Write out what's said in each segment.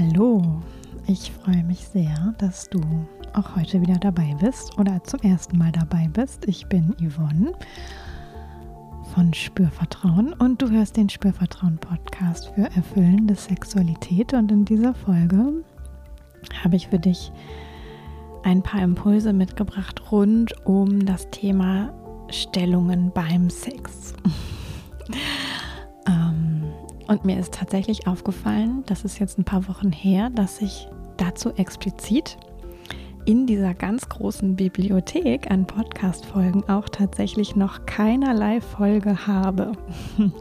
Hallo, ich freue mich sehr, dass du auch heute wieder dabei bist oder zum ersten Mal dabei bist. Ich bin Yvonne von Spürvertrauen und du hörst den Spürvertrauen Podcast für erfüllende Sexualität und in dieser Folge habe ich für dich ein paar Impulse mitgebracht rund um das Thema Stellungen beim Sex. Und mir ist tatsächlich aufgefallen, das ist jetzt ein paar Wochen her, dass ich dazu explizit in dieser ganz großen Bibliothek an Podcast-Folgen auch tatsächlich noch keinerlei Folge habe.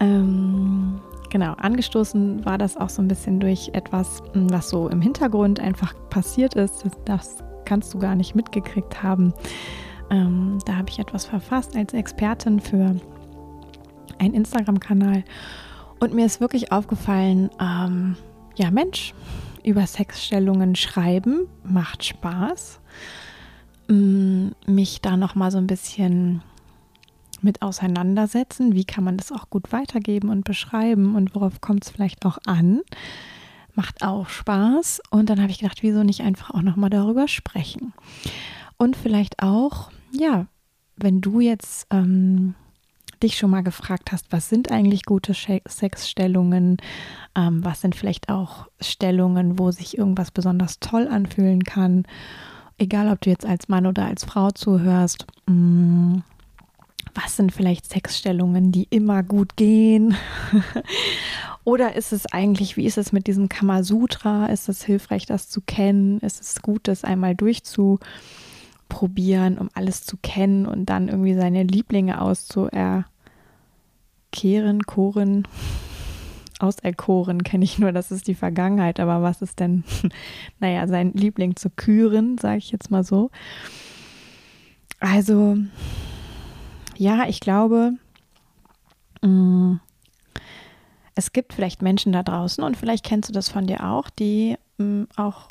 ähm, genau, angestoßen war das auch so ein bisschen durch etwas, was so im Hintergrund einfach passiert ist. Das kannst du gar nicht mitgekriegt haben. Ähm, da habe ich etwas verfasst als Expertin für einen Instagram-Kanal. Und mir ist wirklich aufgefallen, ähm, ja Mensch, über Sexstellungen schreiben macht Spaß. Mm, mich da noch mal so ein bisschen mit auseinandersetzen. Wie kann man das auch gut weitergeben und beschreiben und worauf kommt es vielleicht auch an? Macht auch Spaß. Und dann habe ich gedacht, wieso nicht einfach auch noch mal darüber sprechen? Und vielleicht auch, ja, wenn du jetzt ähm, dich schon mal gefragt hast, was sind eigentlich gute Sexstellungen, ähm, was sind vielleicht auch Stellungen, wo sich irgendwas besonders toll anfühlen kann, egal ob du jetzt als Mann oder als Frau zuhörst. Mh, mm, was sind vielleicht Sexstellungen, die immer gut gehen? Oder ist es eigentlich, wie ist es mit diesem Kamasutra? Ist es hilfreich, das zu kennen? Ist es gut, das einmal durchzu probieren, um alles zu kennen und dann irgendwie seine Lieblinge auszuerkehren, koren. Auserkoren kenne ich nur, das ist die Vergangenheit, aber was ist denn, naja, sein Liebling zu küren, sage ich jetzt mal so. Also, ja, ich glaube, mm, es gibt vielleicht Menschen da draußen und vielleicht kennst du das von dir auch, die mm, auch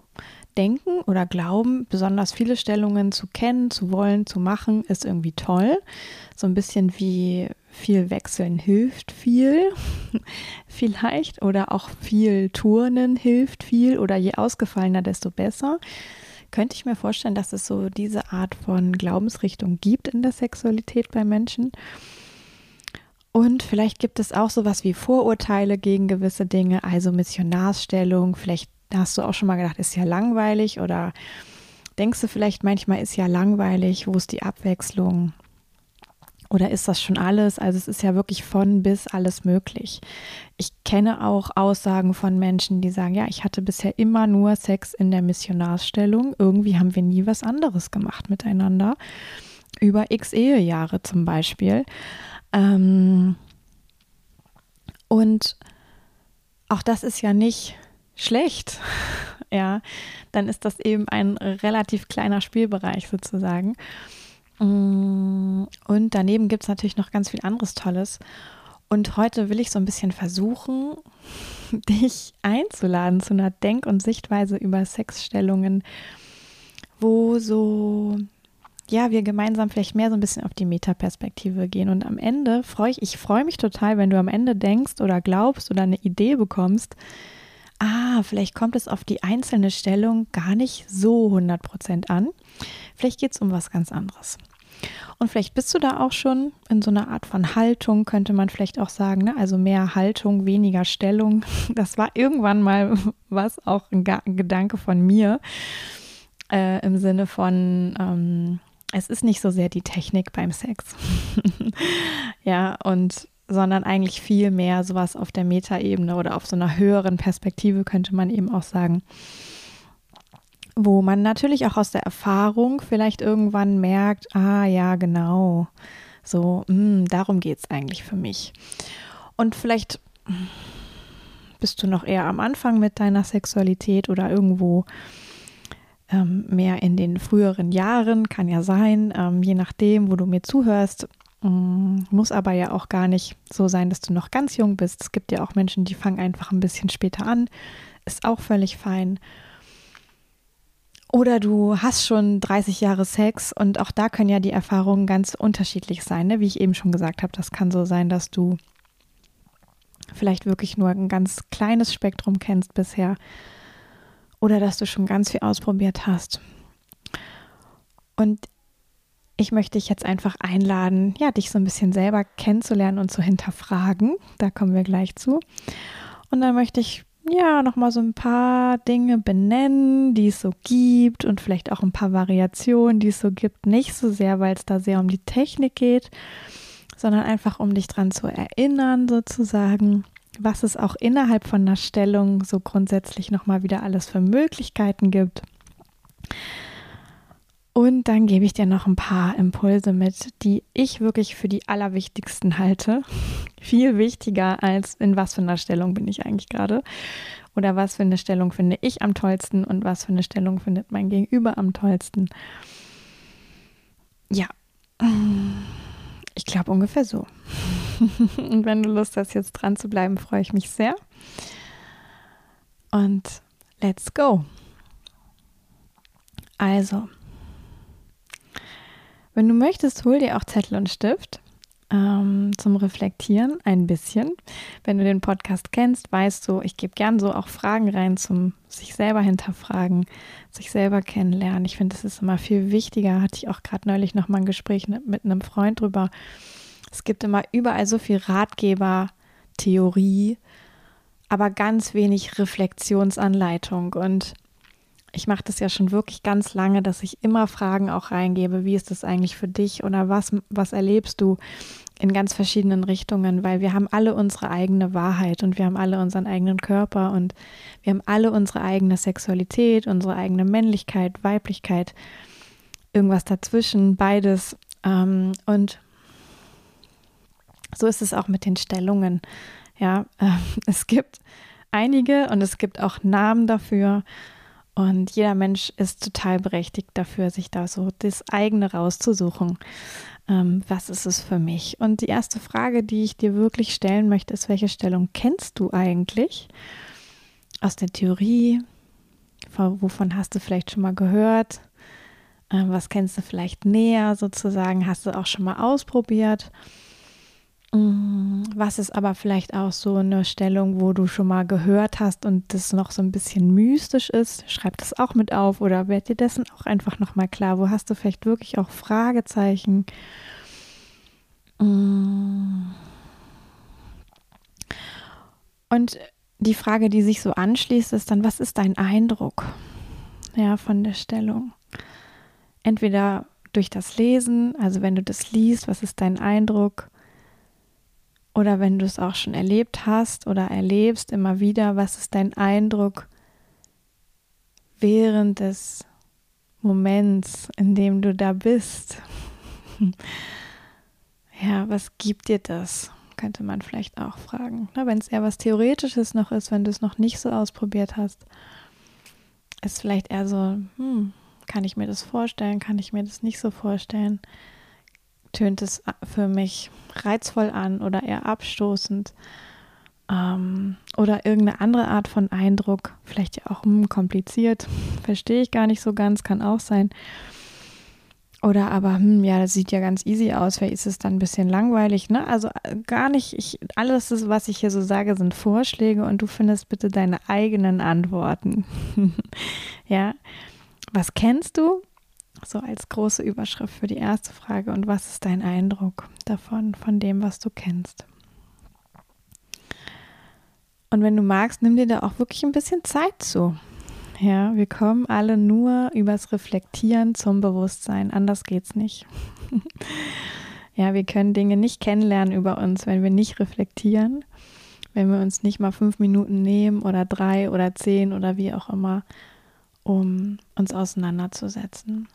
denken oder glauben, besonders viele Stellungen zu kennen, zu wollen, zu machen, ist irgendwie toll. So ein bisschen wie viel wechseln hilft viel, vielleicht, oder auch viel Turnen hilft viel, oder je ausgefallener, desto besser. Könnte ich mir vorstellen, dass es so diese Art von Glaubensrichtung gibt in der Sexualität bei Menschen. Und vielleicht gibt es auch sowas wie Vorurteile gegen gewisse Dinge, also Missionarsstellung, vielleicht da hast du auch schon mal gedacht, ist ja langweilig oder denkst du vielleicht manchmal, ist ja langweilig, wo ist die Abwechslung? Oder ist das schon alles? Also es ist ja wirklich von bis alles möglich. Ich kenne auch Aussagen von Menschen, die sagen, ja, ich hatte bisher immer nur Sex in der Missionarsstellung. Irgendwie haben wir nie was anderes gemacht miteinander. Über x Ehejahre zum Beispiel. Ähm und auch das ist ja nicht schlecht, ja, dann ist das eben ein relativ kleiner Spielbereich sozusagen. Mm, und daneben gibt es natürlich noch ganz viel anderes Tolles. Und heute will ich so ein bisschen versuchen, dich einzuladen zu einer Denk- und Sichtweise über Sexstellungen, wo so, ja, wir gemeinsam vielleicht mehr so ein bisschen auf die Metaperspektive gehen. Und am Ende freue ich, ich freue mich total, wenn du am Ende denkst oder glaubst oder eine Idee bekommst, ah, vielleicht kommt es auf die einzelne Stellung gar nicht so 100% an. Vielleicht geht es um was ganz anderes. Und vielleicht bist du da auch schon in so einer Art von Haltung, könnte man vielleicht auch sagen, ne? also mehr Haltung, weniger Stellung. Das war irgendwann mal was, auch ein, Gedanke von mir äh, im Sinne von, ähm, es ist nicht so sehr die Technik beim Sex. ja, und sondern eigentlich viel mehr sowas auf der Metaebene oder auf so einer höheren Perspektive könnte man eben auch sagen, wo man natürlich auch aus der Erfahrung vielleicht irgendwann merkt, ah ja, genau, so, mh, hm, darum geht es eigentlich für mich. Und vielleicht bist du noch eher am Anfang mit deiner Sexualität oder irgendwo ähm, mehr in den früheren Jahren, kann ja sein, ähm, je nachdem, wo du mir zuhörst, muss aber ja auch gar nicht so sein, dass du noch ganz jung bist. Es gibt ja auch Menschen, die fangen einfach ein bisschen später an. Ist auch völlig fein. Oder du hast schon 30 Jahre Sex und auch da können ja die Erfahrungen ganz unterschiedlich sein. Ne? Wie ich eben schon gesagt habe, das kann so sein, dass du vielleicht wirklich nur ein ganz kleines Spektrum kennst bisher oder dass du schon ganz viel ausprobiert hast. Und ich möchte dich jetzt einfach einladen, ja, dich so ein bisschen selber kennenzulernen und zu hinterfragen. Da kommen wir gleich zu. Und dann möchte ich ja nochmal so ein paar Dinge benennen, die es so gibt und vielleicht auch ein paar Variationen, die es so gibt. Nicht so sehr, weil es da sehr um die Technik geht, sondern einfach um dich dran zu erinnern, sozusagen, was es auch innerhalb von einer Stellung so grundsätzlich nochmal wieder alles für Möglichkeiten gibt. Und dann gebe ich dir noch ein paar Impulse mit, die ich wirklich für die allerwichtigsten halte. Viel wichtiger als in was für einer Stellung bin ich eigentlich gerade. Oder was für eine Stellung finde ich am tollsten und was für eine Stellung findet mein Gegenüber am tollsten. Ja, ich glaube ungefähr so. und wenn du Lust hast, jetzt dran zu bleiben, freue ich mich sehr. Und let's go. Also, wenn du möchtest, hol dir auch Zettel und Stift ähm, zum Reflektieren ein bisschen. Wenn du den Podcast kennst, weißt du, ich gebe gern so auch Fragen rein zum sich selber hinterfragen, sich selber kennenlernen. Ich finde, das ist immer viel wichtiger. Hatte ich auch gerade neulich noch mal ein Gespräch mit einem Freund drüber. Es gibt immer überall so viel Ratgeber, Theorie, aber ganz wenig Reflexionsanleitung und ich mache das ja schon wirklich ganz lange, dass ich immer Fragen auch reingebe, wie ist das eigentlich für dich oder was, was erlebst du in ganz verschiedenen Richtungen, weil wir haben alle unsere eigene Wahrheit und wir haben alle unseren eigenen Körper und wir haben alle unsere eigene Sexualität, unsere eigene Männlichkeit, Weiblichkeit, irgendwas dazwischen, beides. Ähm, und so ist es auch mit den Stellungen. Ja, es gibt einige und es gibt auch Namen dafür. Und jeder Mensch ist total berechtigt dafür, sich da so das eigene rauszusuchen. Ähm, was ist es für mich? Und die erste Frage, die ich dir wirklich stellen möchte, ist, welche Stellung kennst du eigentlich aus der Theorie? Wovon hast du vielleicht schon mal gehört? Ähm, was kennst du vielleicht näher sozusagen? Hast du auch schon mal ausprobiert? Mm, was ist aber vielleicht auch so eine Stellung, wo du schon mal gehört hast und das noch so ein bisschen mystisch ist? Schreib das auch mit auf oder werd dir dessen auch einfach nochmal klar. Wo hast du vielleicht wirklich auch Fragezeichen? Mm. Und die Frage, die sich so anschließt, ist dann, was ist dein Eindruck ja, von der Stellung? Entweder durch das Lesen, also wenn du das liest, was ist dein Eindruck? Oder wenn du es auch schon erlebt hast oder erlebst immer wieder, was ist dein Eindruck während des Moments, in dem du da bist? ja, was gibt dir das? Könnte man vielleicht auch fragen. wenn es eher was Theoretisches noch ist, wenn du es noch nicht so ausprobiert hast, ist vielleicht eher so, hm, kann ich mir das vorstellen, kann ich mir das nicht so vorstellen? Tönt es für mich reizvoll an oder eher abstoßend ähm, oder irgendeine andere Art von Eindruck, vielleicht ja auch hm, kompliziert, verstehe ich gar nicht so ganz, kann auch sein. Oder aber, hm, ja, das sieht ja ganz easy aus, vielleicht ist es dann ein bisschen langweilig, ne? Also äh, gar nicht, ich, alles, was ich hier so sage, sind Vorschläge und du findest bitte deine eigenen Antworten. ja, was kennst du? So als große Überschrift für die erste Frage. Und was ist dein Eindruck davon, von dem, was du kennst? Und wenn du magst, nimm dir da auch wirklich ein bisschen Zeit zu. Ja, wir kommen alle nur übers Reflektieren zum Bewusstsein. Anders geht's nicht. ja, wir können Dinge nicht kennenlernen über uns, wenn wir nicht reflektieren, wenn wir uns nicht mal fünf Minuten nehmen oder drei oder zehn oder wie auch immer, um uns auseinanderzusetzen.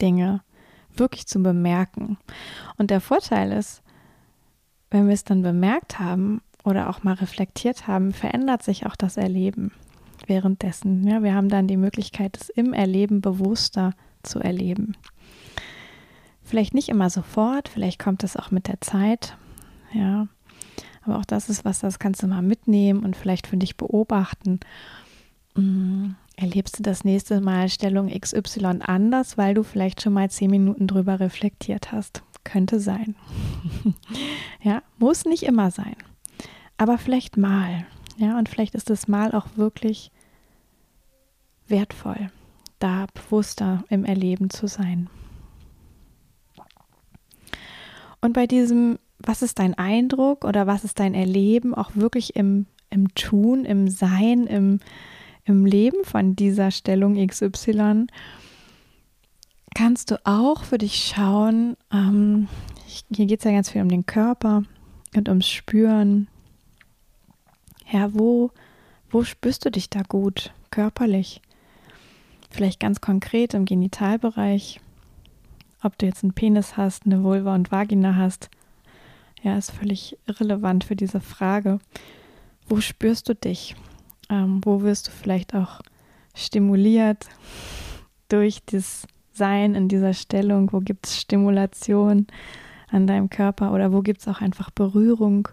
Dinge wirklich zu bemerken. Und der Vorteil ist, wenn wir es dann bemerkt haben oder auch mal reflektiert haben, verändert sich auch das Erleben währenddessen. Ja, wir haben dann die Möglichkeit, es im Erleben bewusster zu erleben. Vielleicht nicht immer sofort, vielleicht kommt es auch mit der Zeit. Ja, aber auch das ist was, das kannst du mal mitnehmen und vielleicht für dich beobachten. Mm, erlebst du das nächste Mal Stellung XY anders, weil du vielleicht schon mal zehn Minuten drüber reflektiert hast. könnte sein. ja, muss nicht immer sein. Aber vielleicht mal. Ja, und vielleicht ist das Mal auch wirklich wertvoll, da bewusster im Erleben zu sein. Und bei diesem, was ist dein Eindruck oder was ist dein Erleben, auch wirklich im, im Tun, im Sein, im, im Leben von dieser Stellung XY, kannst du auch für dich schauen, ähm, hier geht es ja ganz viel um den Körper und ums Spüren. Ja, wo, wo spürst du dich da gut, körperlich? Vielleicht ganz konkret im Genitalbereich. Ob du jetzt einen Penis hast, eine Vulva und Vagina hast, ja, ist völlig irrelevant für diese Frage. Wo spürst du dich? Ähm, wo wirst du vielleicht auch stimuliert durch das Sein in dieser Stellung? Wo gibt es Stimulation an deinem Körper oder wo gibt es auch einfach Berührung?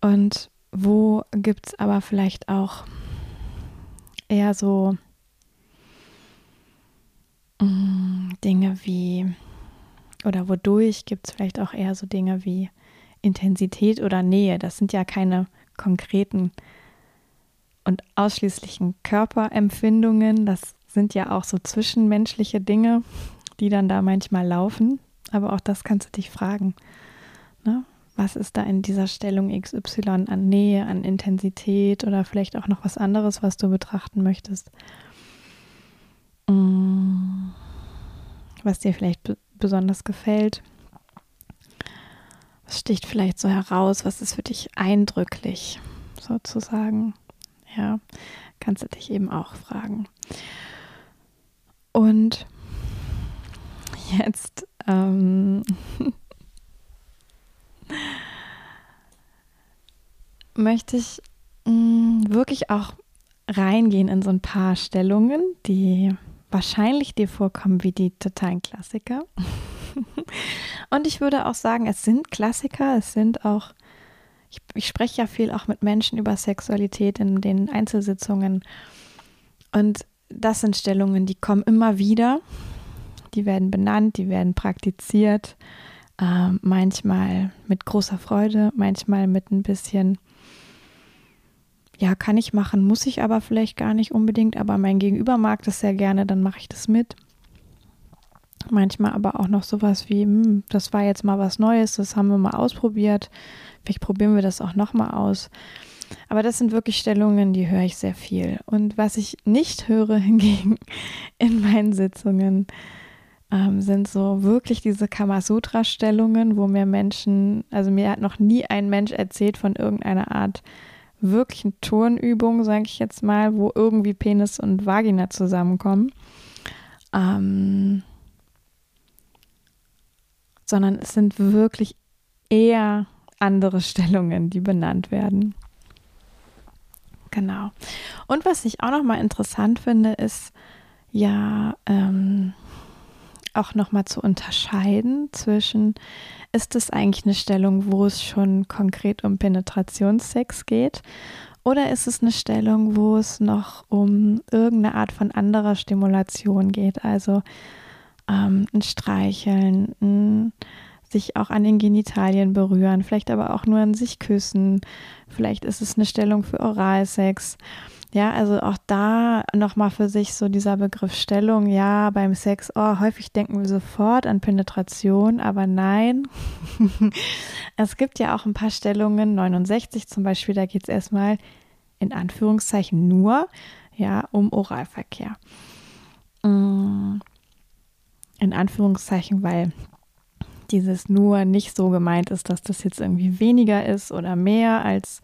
Und wo gibt es aber vielleicht auch eher so Mm, Dinge wie, oder wodurch gibt es vielleicht auch eher so Dinge wie Intensität oder Nähe. Das sind ja keine konkreten und ausschließlichen Körperempfindungen. Das sind ja auch so zwischenmenschliche Dinge, die dann da manchmal laufen. Aber auch das kannst du dich fragen. Ne? Was ist da in dieser Stellung XY an Nähe, an Intensität oder vielleicht auch noch was anderes, was du betrachten möchtest? Mm. was dir vielleicht besonders gefällt. Was sticht vielleicht so heraus? Was ist für dich eindrücklich, sozusagen? Ja, kannst du dich eben auch fragen. Und jetzt ähm, möchte ich mh, mm, wirklich auch reingehen in so ein paar Stellungen, die wahrscheinlich dir vorkommen wie die totalen Klassiker. Und ich würde auch sagen, es sind Klassiker, es sind auch, ich, ich spreche ja viel auch mit Menschen über Sexualität in den Einzelsitzungen. Und das sind Stellungen, die kommen immer wieder. Die werden benannt, die werden praktiziert. Äh, manchmal mit großer Freude, manchmal mit ein bisschen ja, kann ich machen, muss ich aber vielleicht gar nicht unbedingt, aber mein Gegenüber mag das sehr gerne, dann mache ich das mit. Manchmal aber auch noch sowas wie, hm, das war jetzt mal was Neues, das haben wir mal ausprobiert, vielleicht probieren wir das auch nochmal aus. Aber das sind wirklich Stellungen, die höre ich sehr viel. Und was ich nicht höre hingegen in meinen Sitzungen, ähm, sind so wirklich diese Kamasutra-Stellungen, wo mir Menschen, also mir hat noch nie ein Mensch erzählt von irgendeiner Art wirklichen Turnübung, sage ich jetzt mal, wo irgendwie Penis und Vagina zusammenkommen. Ähm, sondern es sind wirklich eher andere Stellungen, die benannt werden. Genau. Und was ich auch noch mal interessant finde, ist ja ähm, auch noch mal zu unterscheiden zwischen ist es eigentlich eine Stellung, wo es schon konkret um Penetrationssex geht? Oder ist es eine Stellung, wo es noch um irgendeine Art von anderer Stimulation geht? Also ähm, ein Streicheln, ein sich auch an den Genitalien berühren, vielleicht aber auch nur an sich küssen. Vielleicht ist es eine Stellung für Oralsex. Ja, also auch da nochmal für sich so dieser Begriff Stellung. Ja, beim Sex, oh, häufig denken wir sofort an Penetration, aber nein. es gibt ja auch ein paar Stellungen, 69 zum Beispiel, da geht es erstmal in Anführungszeichen nur, ja, um Oralverkehr. Mm, in Anführungszeichen, weil dieses nur nicht so gemeint ist, dass das jetzt irgendwie weniger ist oder mehr als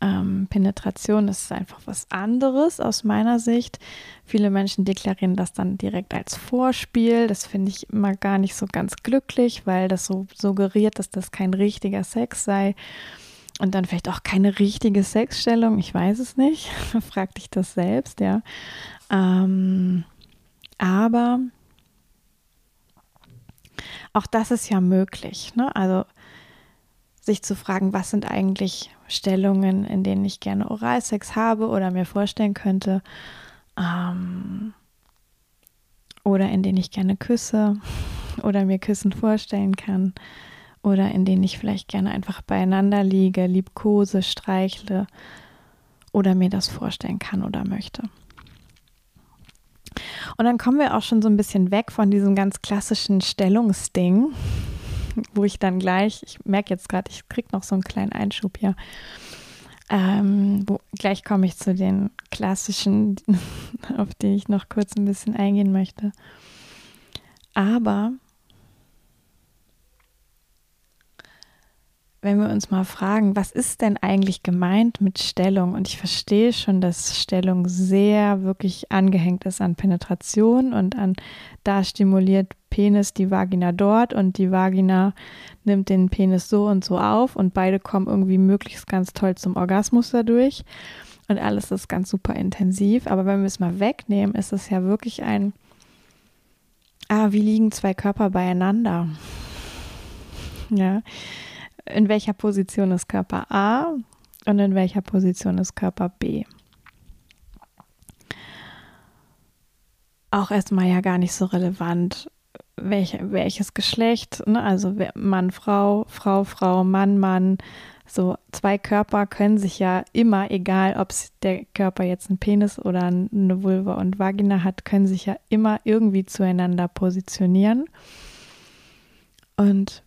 ähm, Penetration ist einfach was anderes aus meiner Sicht. Viele Menschen deklarieren das dann direkt als Vorspiel. Das finde ich immer gar nicht so ganz glücklich, weil das so suggeriert, dass das kein richtiger Sex sei. Und dann vielleicht auch keine richtige Sexstellung. Ich weiß es nicht. Frag dich das selbst, ja. Ähm, aber auch das ist ja möglich. Ne? Also sich zu fragen, was sind eigentlich Stellungen, in denen ich gerne Oralsex habe oder mir vorstellen könnte. Ähm, oder in denen ich gerne küsse. oder mir Küssen vorstellen kann oder in denen ich vielleicht gerne einfach beieinander liege, liebkose, streichle oder mir das vorstellen kann oder möchte. Und dann kommen wir auch schon so ein bisschen weg von diesem ganz klassischen Stellungsding, wo ich dann gleich, ich merke jetzt gerade, ich kriege noch so einen kleinen Einschub hier. Ähm, wo, gleich komme ich zu den klassischen, auf die ich noch kurz ein bisschen eingehen möchte. Aber wenn wir uns mal fragen, was ist denn eigentlich gemeint mit Stellung? Und ich verstehe schon, dass Stellung sehr wirklich angehängt ist an Penetration und an, da stimuliert Penis die Vagina dort und die Vagina nimmt den Penis so und so auf und beide kommen irgendwie möglichst ganz toll zum Orgasmus dadurch. Und alles ist ganz super intensiv. Aber wenn wir es mal wegnehmen, ist es ja wirklich ein, ah, wie liegen zwei Körper beieinander? Ja, in welcher Position ist Körper A und in welcher Position ist Körper B. Auch erstmal ja gar nicht so relevant, welch, welches Geschlecht, ne? also Mann, Frau, Frau, Frau, Mann, Mann. So zwei Körper können sich ja immer, egal ob der Körper jetzt einen Penis oder eine Vulva und Vagina hat, können sich ja immer irgendwie zueinander positionieren. Und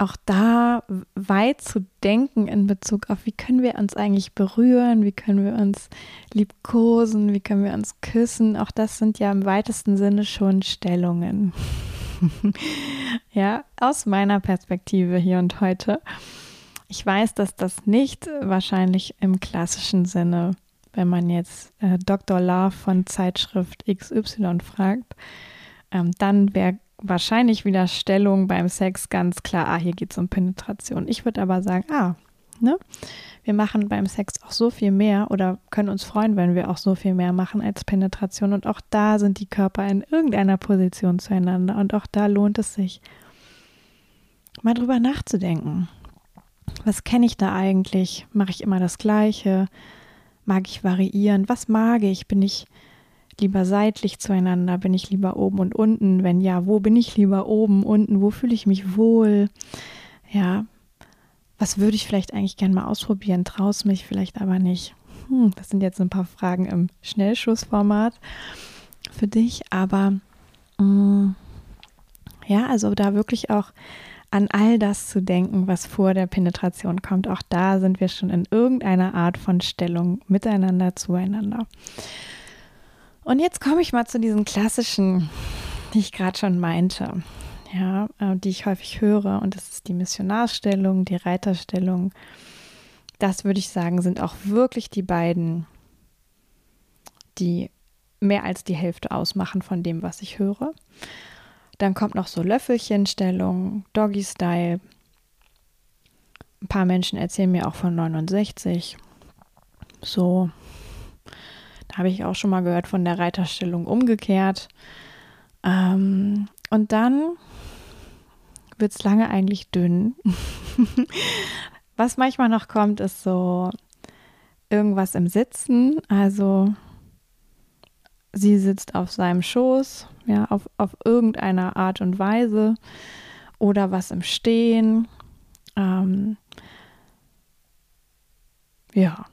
auch da weit zu denken in Bezug auf, wie können wir uns eigentlich berühren, wie können wir uns liebkosen, wie können wir uns küssen. Auch das sind ja im weitesten Sinne schon Stellungen. ja, aus meiner Perspektive hier und heute. Ich weiß, dass das nicht wahrscheinlich im klassischen Sinne, wenn man jetzt äh, Dr. Love von Zeitschrift XY fragt, ähm, dann wäre wahrscheinlich wieder Stellung beim Sex ganz klar, ah, hier geht es um Penetration. Ich würde aber sagen, ah, ne? Wir machen beim Sex auch so viel mehr oder können uns freuen, wenn wir auch so viel mehr machen als Penetration. Und auch da sind die Körper in irgendeiner Position zueinander. Und auch da lohnt es sich, mal drüber nachzudenken. Was kenne ich da eigentlich? Mache ich immer das Gleiche? Mag ich variieren? Was mag ich? Bin ich lieber seitlich zueinander? Bin ich lieber oben und unten? Wenn ja, wo bin ich lieber oben, unten? Wo fühle ich mich wohl? Ja, was würde ich vielleicht eigentlich gerne mal ausprobieren? Traust mich vielleicht aber nicht. Hm, das sind jetzt ein paar Fragen im Schnellschussformat für dich, aber äh, ja, also da wirklich auch an all das zu denken, was vor der Penetration kommt. Auch da sind wir schon in irgendeiner Art von Stellung miteinander, zueinander. Und jetzt komme ich mal zu diesen klassischen, die ich gerade schon meinte, ja, äh, die ich häufig höre. Und das ist die Missionarstellung, die Reiterstellung. Das würde ich sagen, sind auch wirklich die beiden, die mehr als die Hälfte ausmachen von dem, was ich höre. Dann kommt noch so Löffelchenstellung, Doggy-Style. Ein paar Menschen erzählen mir auch von 69. So da habe ich auch schon mal gehört von der Reiterstellung umgekehrt. Ähm, und dann wird es lange eigentlich dünn. Was manchmal noch kommt, ist so irgendwas im Sitzen. Also sie sitzt auf seinem Schoß, ja, auf, auf irgendeiner Art und Weise. Oder was im Stehen. Ähm, ja,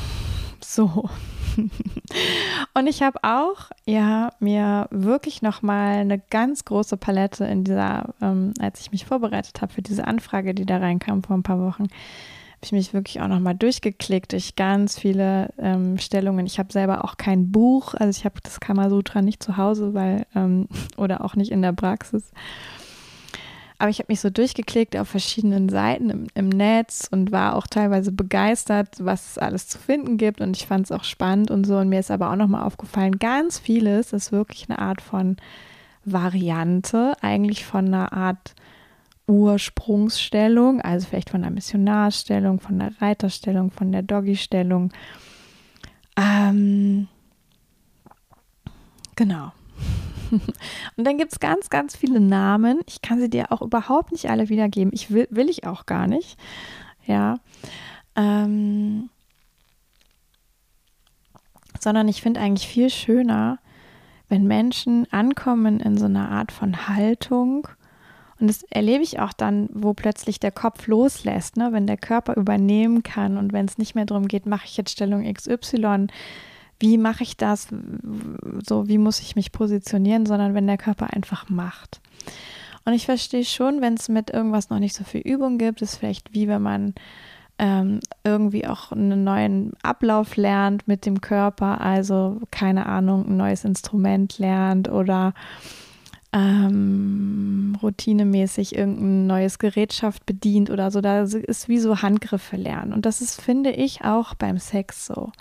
so. Und ich habe auch, ja, mir wirklich nochmal eine ganz große Palette in dieser, ähm, als ich mich vorbereitet habe für diese Anfrage, die da reinkam vor ein paar Wochen, habe ich mich wirklich auch nochmal durchgeklickt durch ganz viele ähm, Stellungen. Ich habe selber auch kein Buch, also ich habe das Kamasutra nicht zu Hause, weil, ähm, oder auch nicht in der Praxis. Aber ich habe mich so durchgeklickt auf verschiedenen Seiten im, im, Netz und war auch teilweise begeistert, was es alles zu finden gibt. Und ich fand es auch spannend und so. Und mir ist aber auch nochmal aufgefallen, ganz vieles ist wirklich eine Art von Variante, eigentlich von einer Art Ursprungsstellung, also vielleicht von der Missionarstellung, von der Reiterstellung, von der Doggy-Stellung. Ähm, genau. Und dann gibt es ganz, ganz viele Namen. Ich kann sie dir auch überhaupt nicht alle wiedergeben. Ich will, will ich auch gar nicht. Ja. Ähm, sondern ich finde eigentlich viel schöner, wenn Menschen ankommen in so einer Art von Haltung, und das erlebe ich auch dann, wo plötzlich der Kopf loslässt, ne? wenn der Körper übernehmen kann und wenn es nicht mehr darum geht, mache ich jetzt Stellung XY, wie mache ich das, so wie muss ich mich positionieren, sondern wenn der Körper einfach macht. Und ich verstehe schon, wenn es mit irgendwas noch nicht so viel Übung gibt, ist vielleicht wie wenn man ähm, irgendwie auch einen neuen Ablauf lernt mit dem Körper, also keine Ahnung, ein neues Instrument lernt oder ähm, routinemäßig irgendein neues Gerätschaft bedient oder so. Da ist wie so Handgriffe lernen. Und das ist, finde ich, auch beim Sex so.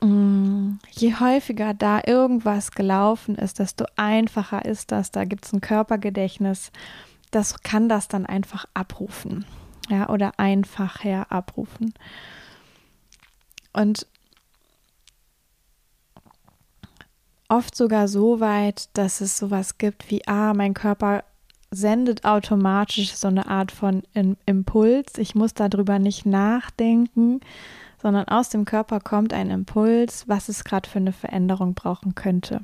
Mm, je häufiger da irgendwas gelaufen ist, desto einfacher ist das. Da gibt es ein Körpergedächtnis. Das kann das dann einfach abrufen. Ja, oder einfacher abrufen. Und oft sogar so weit, dass es sowas gibt wie, ah, mein Körper sendet automatisch so eine Art von Impuls. Ich muss darüber nicht nachdenken, sondern aus dem Körper kommt ein Impuls, was es gerade für eine Veränderung brauchen könnte.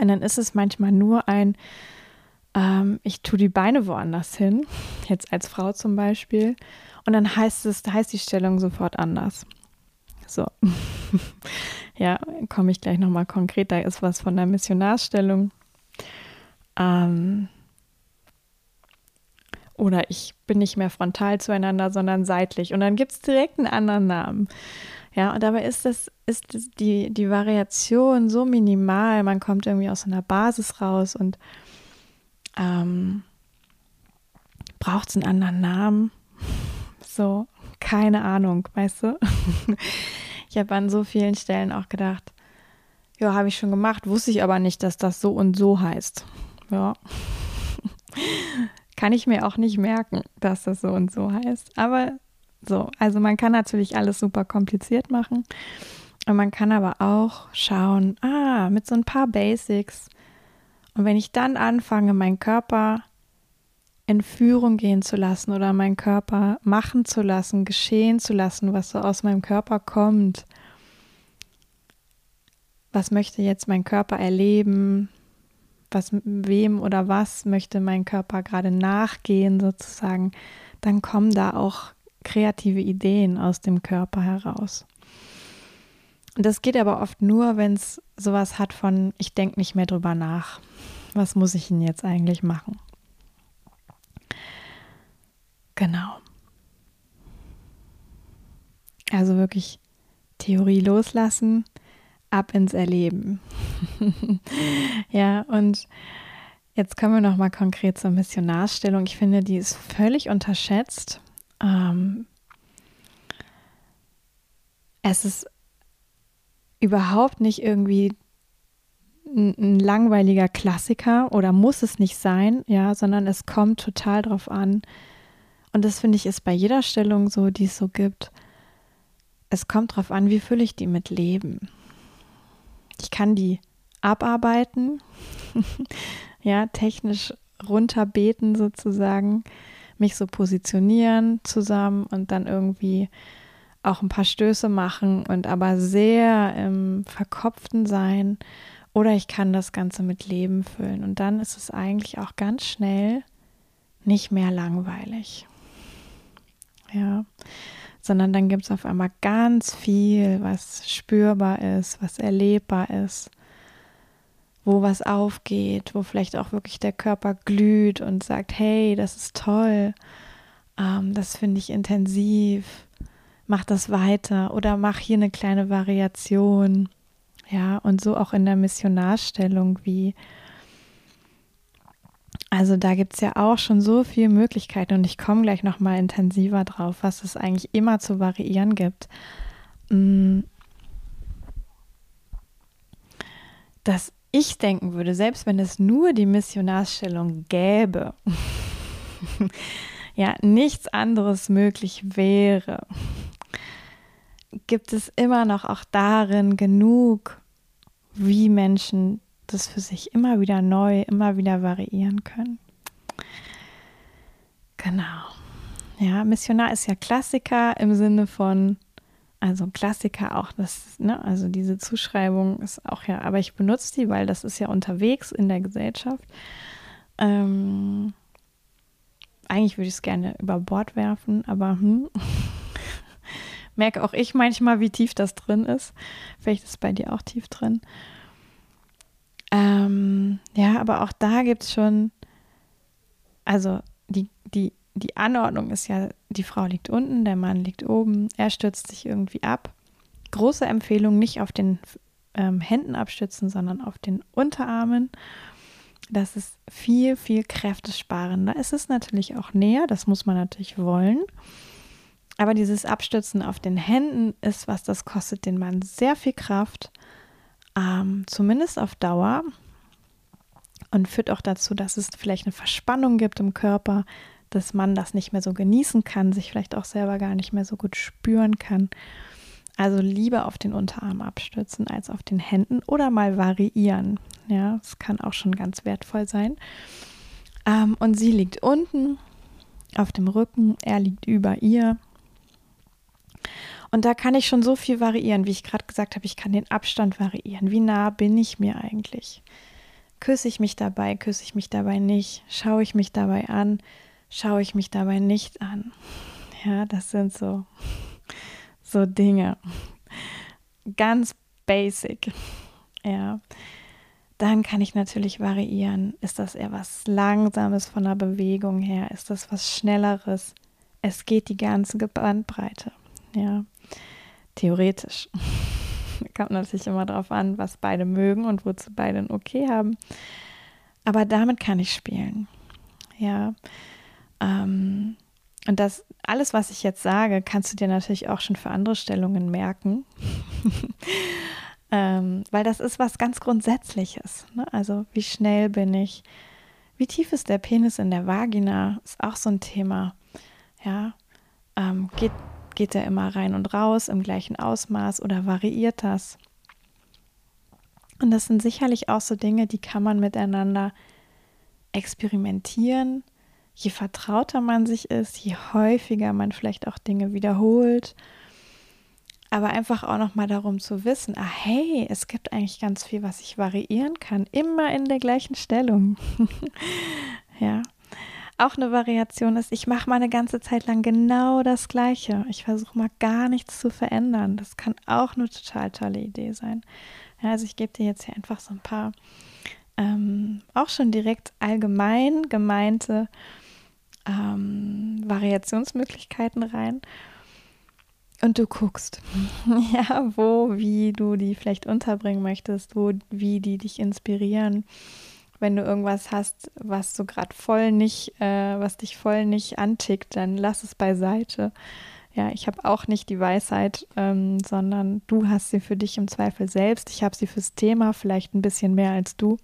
Und dann ist es manchmal nur ein, ähm, ich tue die Beine woanders hin, jetzt als Frau zum Beispiel, und dann heißt es, heißt die Stellung sofort anders. So. ja, komme ich gleich nochmal konkret. Da ist was von der Missionarsstellung. Ähm, oder ich bin nicht mehr frontal zueinander, sondern seitlich. Und dann gibt es direkt einen anderen Namen. Ja, und dabei ist das, ist das die, die Variation so minimal. Man kommt irgendwie aus einer Basis raus und ähm, braucht es einen anderen Namen. So, keine Ahnung, weißt du? ich habe an so vielen Stellen auch gedacht, ja, habe ich schon gemacht, wusste ich aber nicht, dass das so und so heißt. Ja. Kann ich mir auch nicht merken, dass das so und so heißt. Aber so, also man kann natürlich alles super kompliziert machen. Und man kann aber auch schauen, ah, mit so ein paar Basics. Und wenn ich dann anfange, meinen Körper in Führung gehen zu lassen oder meinen Körper machen zu lassen, geschehen zu lassen, was so aus meinem Körper kommt. Was möchte jetzt mein Körper erleben? Was wem oder was möchte mein Körper gerade nachgehen sozusagen? Dann kommen da auch kreative Ideen aus dem Körper heraus. Und das geht aber oft nur, wenn es sowas hat von, ich denke nicht mehr drüber nach. Was muss ich denn jetzt eigentlich machen? Genau. Also wirklich Theorie loslassen, ab ins Erleben. ja, und jetzt kommen wir noch mal konkret zur Missionarstellung. Ich finde, die ist völlig unterschätzt. Ähm, es ist überhaupt nicht irgendwie ein, ein, langweiliger Klassiker oder muss es nicht sein, ja, sondern es kommt total drauf an, und das finde ich ist bei jeder Stellung so, die es so gibt. Es kommt darauf an, wie fülle ich die mit Leben. Ich kann die abarbeiten, ja, technisch runterbeten sozusagen, mich so positionieren zusammen und dann irgendwie auch ein paar Stöße machen und aber sehr im Verkopften sein. Oder ich kann das Ganze mit Leben füllen. Und dann ist es eigentlich auch ganz schnell nicht mehr langweilig ja. Sondern dann gibt es auf einmal ganz viel, was spürbar ist, was erlebbar ist, wo was aufgeht, wo vielleicht auch wirklich der Körper glüht und sagt, hey, das ist toll, ähm, das finde ich intensiv, mach das weiter oder mach hier eine kleine Variation. Ja, und so auch in der Missionarstellung, wie also da gibt es ja auch schon so viele Möglichkeiten und ich komme gleich nochmal intensiver drauf, was es eigentlich immer zu variieren gibt. Mm. Dass ich denken würde, selbst wenn es nur die Missionarstellung gäbe, ja, nichts anderes möglich wäre, gibt es immer noch auch darin genug, wie Menschen das für sich immer wieder neu, immer wieder variieren können. Genau. Ja, Missionar ist ja Klassiker im Sinne von Also Klassiker auch, das, ne, also diese Zuschreibung ist auch ja, aber ich benutze die, weil das ist ja unterwegs in der Gesellschaft. Ähm, eigentlich würde ich es gerne über Bord werfen, aber hm, merke auch ich manchmal, wie tief das drin ist. Vielleicht ist bei dir auch tief drin. Ähm, ja, aber auch da gibt es schon, also die, die, die Anordnung ist ja, die Frau liegt unten, der Mann liegt oben, er stützt sich irgendwie ab. Große Empfehlung, nicht auf den ähm, Händen abstützen, sondern auf den Unterarmen. Das ist viel, viel kräftesparender. Es ist natürlich auch näher, das muss man natürlich wollen. Aber dieses Abstützen auf den Händen ist was, das kostet den Mann sehr viel Kraft, ähm, zumindest auf Dauer. Und führt auch dazu, dass es vielleicht eine Verspannung gibt im Körper, dass man das nicht mehr so genießen kann, sich vielleicht auch selber gar nicht mehr so gut spüren kann. Also lieber auf den Unterarm abstützen als auf den Händen oder mal variieren. Ja, das kann auch schon ganz wertvoll sein. Ähm, und sie liegt unten auf dem Rücken, er liegt über ihr. Und da kann ich schon so viel variieren, wie ich gerade gesagt habe, ich kann den Abstand variieren. Wie nah bin ich mir eigentlich? Küsse ich mich dabei, küsse ich mich dabei nicht? Schaue ich mich dabei an? Schaue ich mich dabei nicht an? Ja, das sind so, so Dinge. Ganz basic. Ja. Dann kann ich natürlich variieren. Ist das eher was Langsames von der Bewegung her? Ist das was Schnelleres? Es geht die ganze Bandbreite. Ja, theoretisch. Kommt natürlich immer darauf an, was beide mögen und wozu beide ein Okay haben. Aber damit kann ich spielen. Ja. Ähm, und das alles, was ich jetzt sage, kannst du dir natürlich auch schon für andere Stellungen merken. ähm, weil das ist was ganz Grundsätzliches. Ne? Also, wie schnell bin ich? Wie tief ist der Penis in der Vagina? Ist auch so ein Thema. Ja. Ähm, geht, geht er immer rein und raus im gleichen Ausmaß oder variiert das? Und das sind sicherlich auch so Dinge, die kann man miteinander experimentieren je vertrauter man sich ist, je häufiger man vielleicht auch Dinge wiederholt. Aber einfach auch nochmal darum zu wissen, ah hey, es gibt eigentlich ganz viel, was ich variieren kann, immer in der gleichen Stellung. ja. Auch eine Variation ist, ich mache mal eine ganze Zeit lang genau das Gleiche. Ich versuche mal gar nichts zu verändern. Das kann auch eine total tolle Idee sein. Ja, also ich gebe dir jetzt hier einfach so ein paar ähm, auch schon direkt allgemein gemeinte ähm, Variationsmöglichkeiten rein. Und du guckst, ja, wo, wie du die vielleicht unterbringen möchtest, wo, wie die dich inspirieren. Wenn du irgendwas hast, was so gerade voll nicht, äh, was dich voll nicht antickt, dann lass es beiseite. Ja, ich habe auch nicht die Weisheit, ähm, sondern du hast sie für dich im Zweifel selbst. Ich habe sie fürs Thema, vielleicht ein bisschen mehr als du.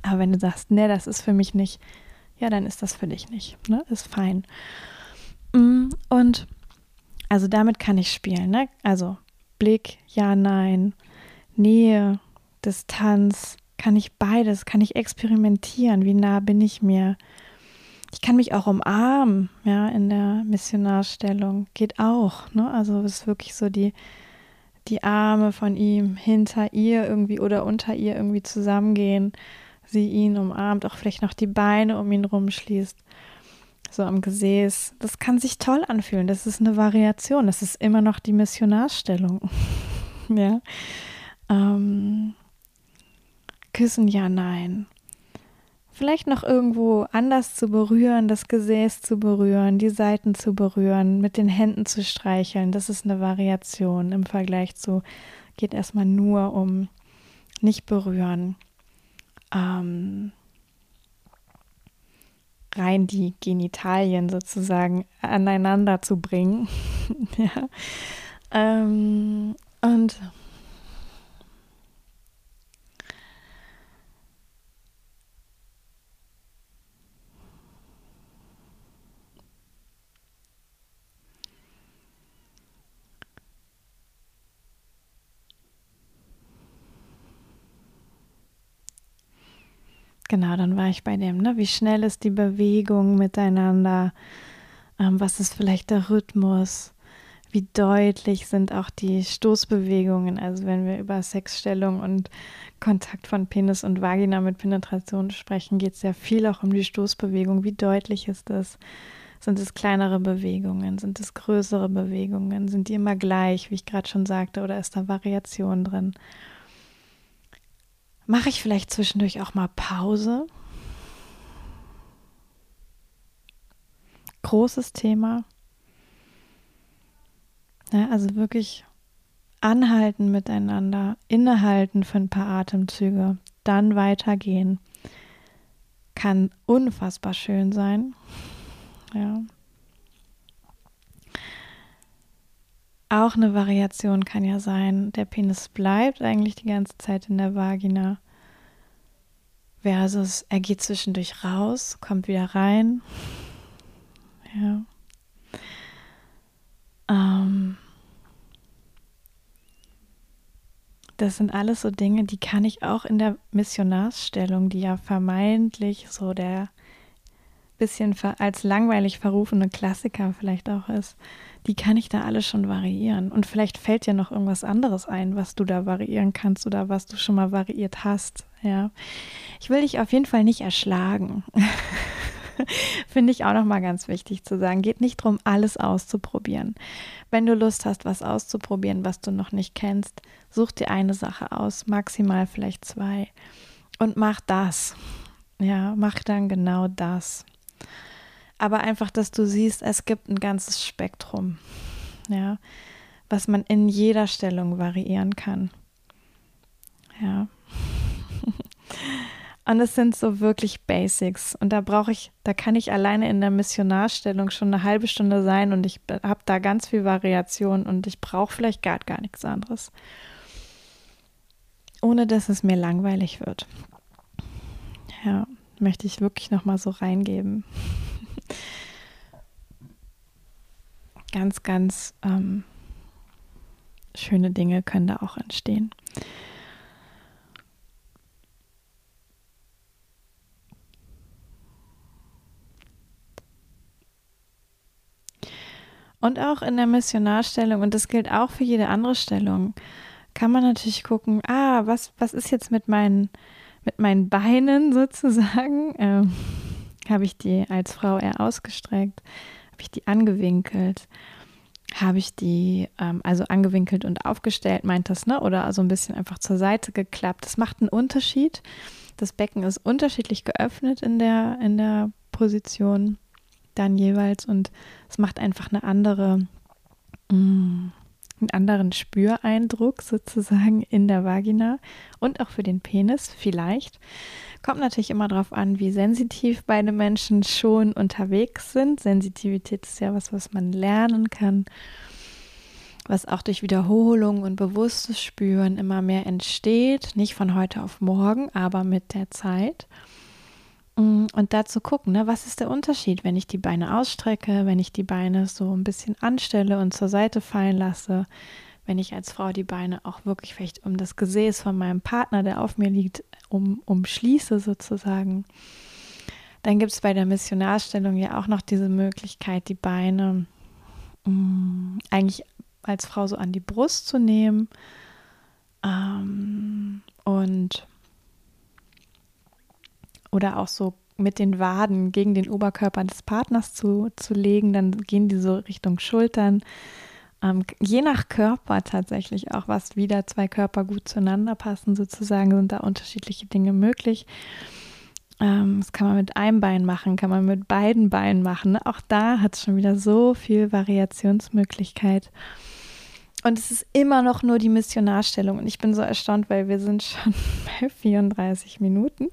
Aber wenn du sagst, nee, das ist für mich nicht, ja, dann ist das für dich nicht. Ne? Ist fein. Mm, und also damit kann ich spielen. Ne? Also Blick, ja, nein, Nähe, Distanz, kann ich beides, kann ich experimentieren, wie nah bin ich mir. Ich kann mich auch umarmen, ja, in der Missionarstellung. Geht auch, ne? Also es ist wirklich so die, die Arme von ihm hinter ihr irgendwie oder unter ihr irgendwie zusammengehen sie ihn umarmt, auch vielleicht noch die Beine um ihn rumschließt, so am Gesäß. Das kann sich toll anfühlen. Das ist eine Variation. Das ist immer noch die Missionarstellung. ja. Ähm, küssen, ja, nein. Vielleicht noch irgendwo anders zu berühren, das Gesäß zu berühren, die Seiten zu berühren, mit den Händen zu streicheln. Das ist eine Variation im Vergleich zu, geht erstmal nur um nicht berühren ähm, rein die Genitalien sozusagen aneinander zu bringen. ja. Ähm, und Genau, dann war ich bei dem, ne? Wie schnell ist die Bewegung miteinander? Ähm, was ist vielleicht der Rhythmus? wie deutlich sind auch die Stoßbewegungen. Also wenn wir über Sexstellung und Kontakt von Penis und Vagina mit Penetration sprechen, geht es ja viel auch um die Stoßbewegung. Wie deutlich ist das? Sind es kleinere Bewegungen? Sind es größere Bewegungen? Sind die immer gleich, wie ich gerade schon sagte, oder ist da Variation drin? Mache ich vielleicht zwischendurch auch mal Pause? Großes Thema. Ja, also wirklich anhalten miteinander, innehalten für ein paar Atemzüge, dann weitergehen. Kann unfassbar schön sein. Ja. Auch eine Variation kann ja sein, der Penis bleibt eigentlich die ganze Zeit in der Vagina. Versus er geht zwischendurch raus, kommt wieder rein. Ja. Ähm, das sind alles so Dinge, die kann ich auch in der Missionarsstellung, die ja vermeintlich so der bisschen als langweilig verrufene Klassiker vielleicht auch ist, die kann ich da alle schon variieren. Und vielleicht fällt dir noch irgendwas anderes ein, was du da variieren kannst oder was du schon mal variiert hast. Ja, ich will dich auf jeden Fall nicht erschlagen. Finde ich auch noch mal ganz wichtig zu sagen. Geht nicht darum, alles auszuprobieren. Wenn du Lust hast, was auszuprobieren, was du noch nicht kennst, such dir eine Sache aus, maximal vielleicht zwei und mach das. Ja, mach dann genau das. Aber einfach, dass du siehst, es gibt ein ganzes Spektrum, ja, was man in jeder Stellung variieren kann. Ja. Und es sind so wirklich Basics. Und da brauche ich, da kann ich alleine in der Missionarstellung schon eine halbe Stunde sein und ich habe da ganz viel Variation und ich brauche vielleicht gar, gar nichts anderes. Ohne dass es mir langweilig wird. Ja, möchte ich wirklich nochmal so reingeben. ganz, ganz ähm, schöne Dinge können da auch entstehen. Und auch in der Missionarstellung, und das gilt auch für jede andere Stellung, kann man natürlich gucken, ah, was, was ist jetzt mit meinen, mit meinen Beinen sozusagen? Ähm, habe ich die als Frau eher ausgestreckt? Habe ich die angewinkelt? Habe ich die, ähm, also angewinkelt und aufgestellt, meint das, ne? Oder also ein bisschen einfach zur Seite geklappt. Das macht einen Unterschied. Das Becken ist unterschiedlich geöffnet in der, in der Position dann jeweils und es macht einfach eine andere, mm, einen anderen Spüreindruck sozusagen in der Vagina und auch für den Penis vielleicht. Kommt natürlich immer darauf an, wie sensitiv beide Menschen schon unterwegs sind. Sensitivität ist ja was, was man lernen kann, was auch durch Wiederholung und bewusstes Spüren immer mehr entsteht. Nicht von heute auf morgen, aber mit der Zeit. Mm, und dazu gucken, ne, was ist der Unterschied, wenn ich die Beine ausstrecke, wenn ich die Beine so ein bisschen anstelle und zur Seite fallen lasse, wenn ich als Frau die Beine auch wirklich vielleicht um das Gesäß von meinem Partner, der auf mir liegt, um, umschließe sozusagen. Dann gibt es bei der Missionarstellung ja auch noch diese Möglichkeit, die Beine mh, mm, eigentlich als Frau so an die Brust zu nehmen ähm, und oder auch so mit den Waden gegen den Oberkörper des Partners zu, zu legen, dann gehen die so Richtung Schultern. Ähm, je nach Körper tatsächlich auch, was wieder zwei Körper gut zueinander passen, sozusagen, sind da unterschiedliche Dinge möglich. Ähm, das kann man mit einem Bein machen, kann man mit beiden Beinen machen. Auch da hat es schon wieder so viel Variationsmöglichkeit. Und es ist immer noch nur die Missionarstellung. Und ich bin so erstaunt, weil wir sind schon bei 34 Minuten.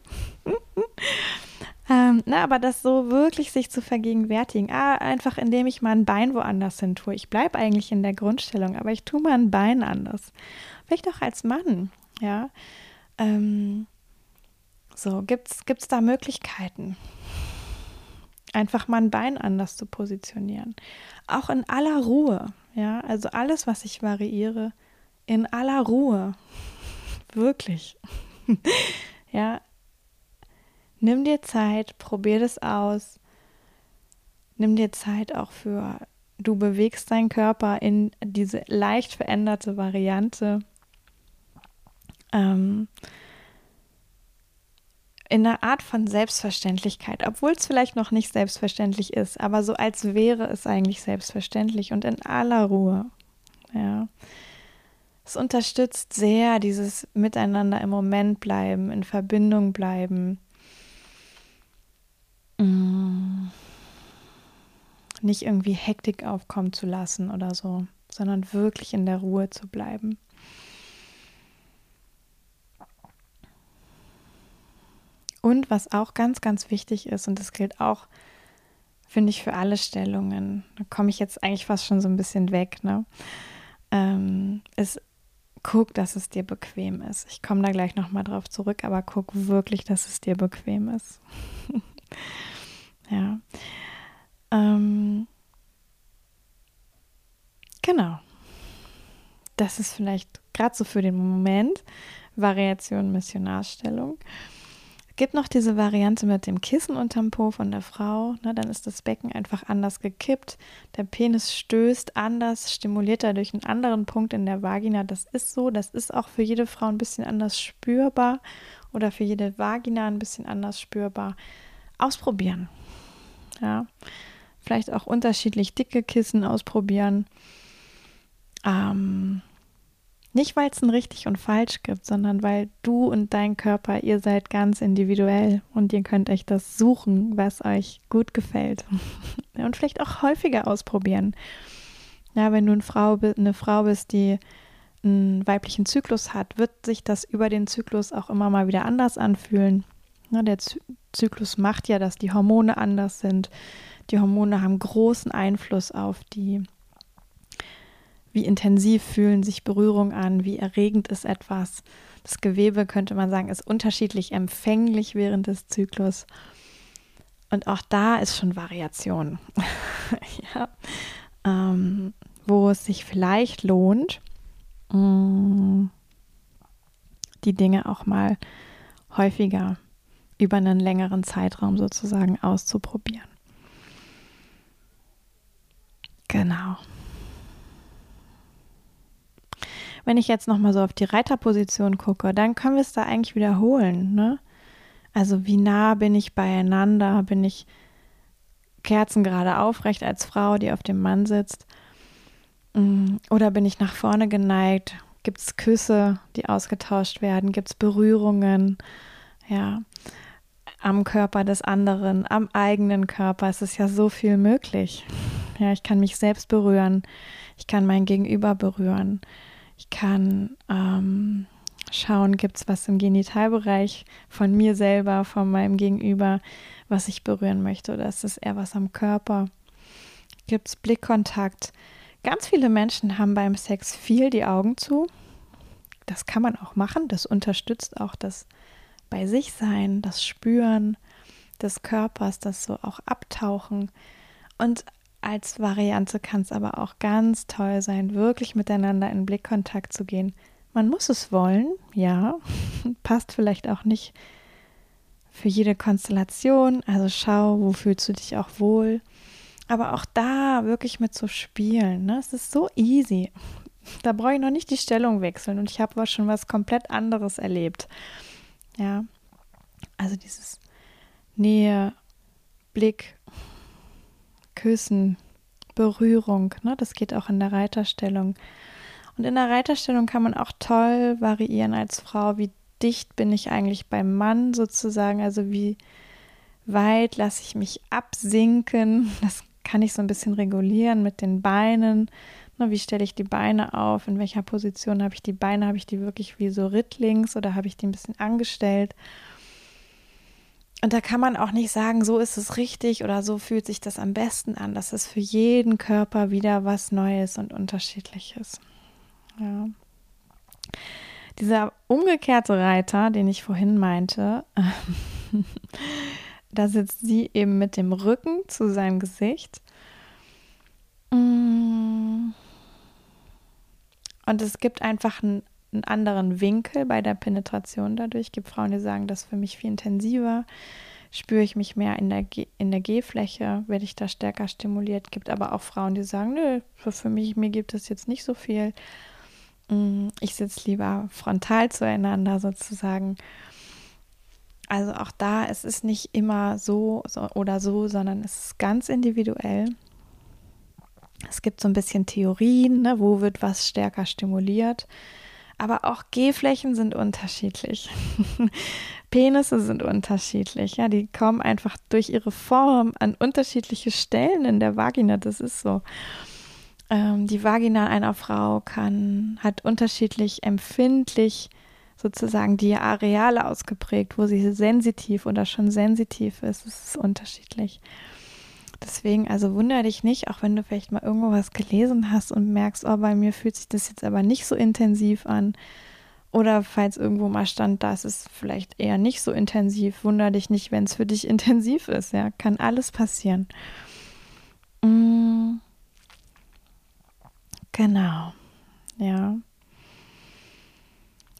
ähm, na, aber das so wirklich sich zu vergegenwärtigen, ah, einfach indem ich mal ein Bein woanders hin tue. Ich bleibe eigentlich in der Grundstellung, aber ich tue mal ein Bein anders. Vielleicht auch als Mann, ja. Ähm, so, gibt es da Möglichkeiten? Einfach mal ein Bein anders zu positionieren. Auch in aller Ruhe. Ja, also alles, was ich variiere, in aller Ruhe. Wirklich. ja, nimm dir Zeit, probier das aus. Nimm dir Zeit auch für du bewegst deinen Körper in diese leicht veränderte Variante. Ähm, in einer Art von Selbstverständlichkeit, obwohl es vielleicht noch nicht selbstverständlich ist, aber so als wäre es eigentlich selbstverständlich und in aller Ruhe. Ja. Es unterstützt sehr dieses Miteinander im Moment bleiben, in Verbindung bleiben. Mm. Nicht irgendwie Hektik aufkommen zu lassen oder so, sondern wirklich in der Ruhe zu bleiben. Und was auch ganz, ganz wichtig ist, und das gilt auch, finde ich, für alle Stellungen, da komme ich jetzt eigentlich fast schon so ein bisschen weg, ne? Ähm, ist, guck, dass es dir bequem ist. Ich komme da gleich nochmal drauf zurück, aber guck wirklich, dass es dir bequem ist. ja. Ähm, genau. Das ist vielleicht gerade so für den Moment Variation Missionarstellung gibt noch diese Variante mit dem Kissen unterm Po von der Frau. Ne, dann ist das Becken einfach anders gekippt. Der Penis stößt anders, stimuliert dadurch einen anderen Punkt in der Vagina. Das ist so. Das ist auch für jede Frau ein bisschen anders spürbar oder für jede Vagina ein bisschen anders spürbar. Ausprobieren. Ja. Vielleicht auch unterschiedlich dicke Kissen ausprobieren. Ähm, nicht, weil es ein richtig und falsch gibt, sondern weil du und dein Körper, ihr seid ganz individuell und ihr könnt euch das suchen, was euch gut gefällt. und vielleicht auch häufiger ausprobieren. Ja, wenn du eine Frau, eine Frau bist, die einen weiblichen Zyklus hat, wird sich das über den Zyklus auch immer mal wieder anders anfühlen. Ja, der Zyklus macht ja, dass die Hormone anders sind. Die Hormone haben großen Einfluss auf die wie intensiv fühlen sich Berührungen an, wie erregend ist etwas. Das Gewebe, könnte man sagen, ist unterschiedlich empfänglich während des Zyklus. Und auch da ist schon Variation. ja. Ähm, wo es sich vielleicht lohnt, mm, die Dinge auch mal häufiger über einen längeren Zeitraum sozusagen auszuprobieren. Genau. Wenn ich jetzt nochmal so auf die Reiterposition gucke, dann können wir es da eigentlich wiederholen. Ne? Also wie nah bin ich beieinander? Bin ich kerzengerade aufrecht als Frau, die auf dem Mann sitzt? Mm, oder bin ich nach vorne geneigt? Gibt es Küsse, die ausgetauscht werden? Gibt es Berührungen? Ja, am Körper des anderen, am eigenen Körper. Es ist ja so viel möglich. Ja, ich kann mich selbst berühren. Ich kann mein Gegenüber berühren. Ich kann ähm, schauen, gibt es was im Genitalbereich von mir selber, von meinem Gegenüber, was ich berühren möchte, oder ist es eher was am Körper? Gibt es Blickkontakt? Ganz viele Menschen haben beim Sex viel die Augen zu. Das kann man auch machen. Das unterstützt auch das bei sich sein, das Spüren des Körpers, das so auch abtauchen. Und als Variante kann es aber auch ganz toll sein, wirklich miteinander in Blickkontakt zu gehen. Man muss es wollen, ja, passt vielleicht auch nicht für jede Konstellation. Also schau, wo fühlst du dich auch wohl. Aber auch da wirklich mit zu spielen, ne? es ist so easy. Da brauche ich noch nicht die Stellung wechseln und ich habe schon was komplett anderes erlebt. Ja, also dieses Nähe, Blick, Küssen, Berührung. Ne? Das geht auch in der Reiterstellung. Und in der Reiterstellung kann man auch toll variieren als Frau, wie dicht bin ich eigentlich beim Mann sozusagen, also wie weit lasse ich mich absinken. Das kann ich so ein bisschen regulieren mit den Beinen. Ne, wie stelle ich die Beine auf? In welcher Position habe ich die Beine? Habe ich die wirklich wie so Rittlings oder habe ich die ein bisschen angestellt? Und da kann man auch nicht sagen, so ist es richtig oder so fühlt sich das am besten an. Das ist für jeden Körper wieder was Neues und Unterschiedliches. Ja. Dieser umgekehrte Reiter, den ich vorhin meinte, da sitzt sie eben mit dem Rücken zu seinem Gesicht. Mm. Und es gibt einfach einen einen anderen Winkel bei der Penetration dadurch. Es gibt Frauen, die sagen, das ist für mich viel intensiver, spüre ich mich mehr in der, G in der G-Fläche, werde ich da stärker stimuliert. Gibt aber auch Frauen, die sagen, nö, für mich, mir gibt es jetzt nicht so viel. Mm, ich sitze lieber frontal zueinander sozusagen. Also auch da, es ist nicht immer so, so oder so, sondern es ist ganz individuell. Es gibt so ein bisschen Theorien, ne, wo wird was stärker stimuliert. Aber auch G-Flächen sind unterschiedlich. Penisse sind unterschiedlich. Ja, die kommen einfach durch ihre Form an unterschiedliche Stellen in der Vagina. Das ist so. Ähm, die Vagina einer Frau kann, hat unterschiedlich empfindlich sozusagen die Areale ausgeprägt, wo sie sensitiv oder schon sensitiv ist. Es ist unterschiedlich. Deswegen, also wundere dich nicht, auch wenn du vielleicht mal irgendwo was gelesen hast und merkst, oh, bei mir fühlt sich das jetzt aber nicht so intensiv an. Oder falls irgendwo mal stand, das ist vielleicht eher nicht so intensiv, wundere dich nicht, wenn es für dich intensiv ist. Ja, kann alles passieren. Mm. Genau. Ja.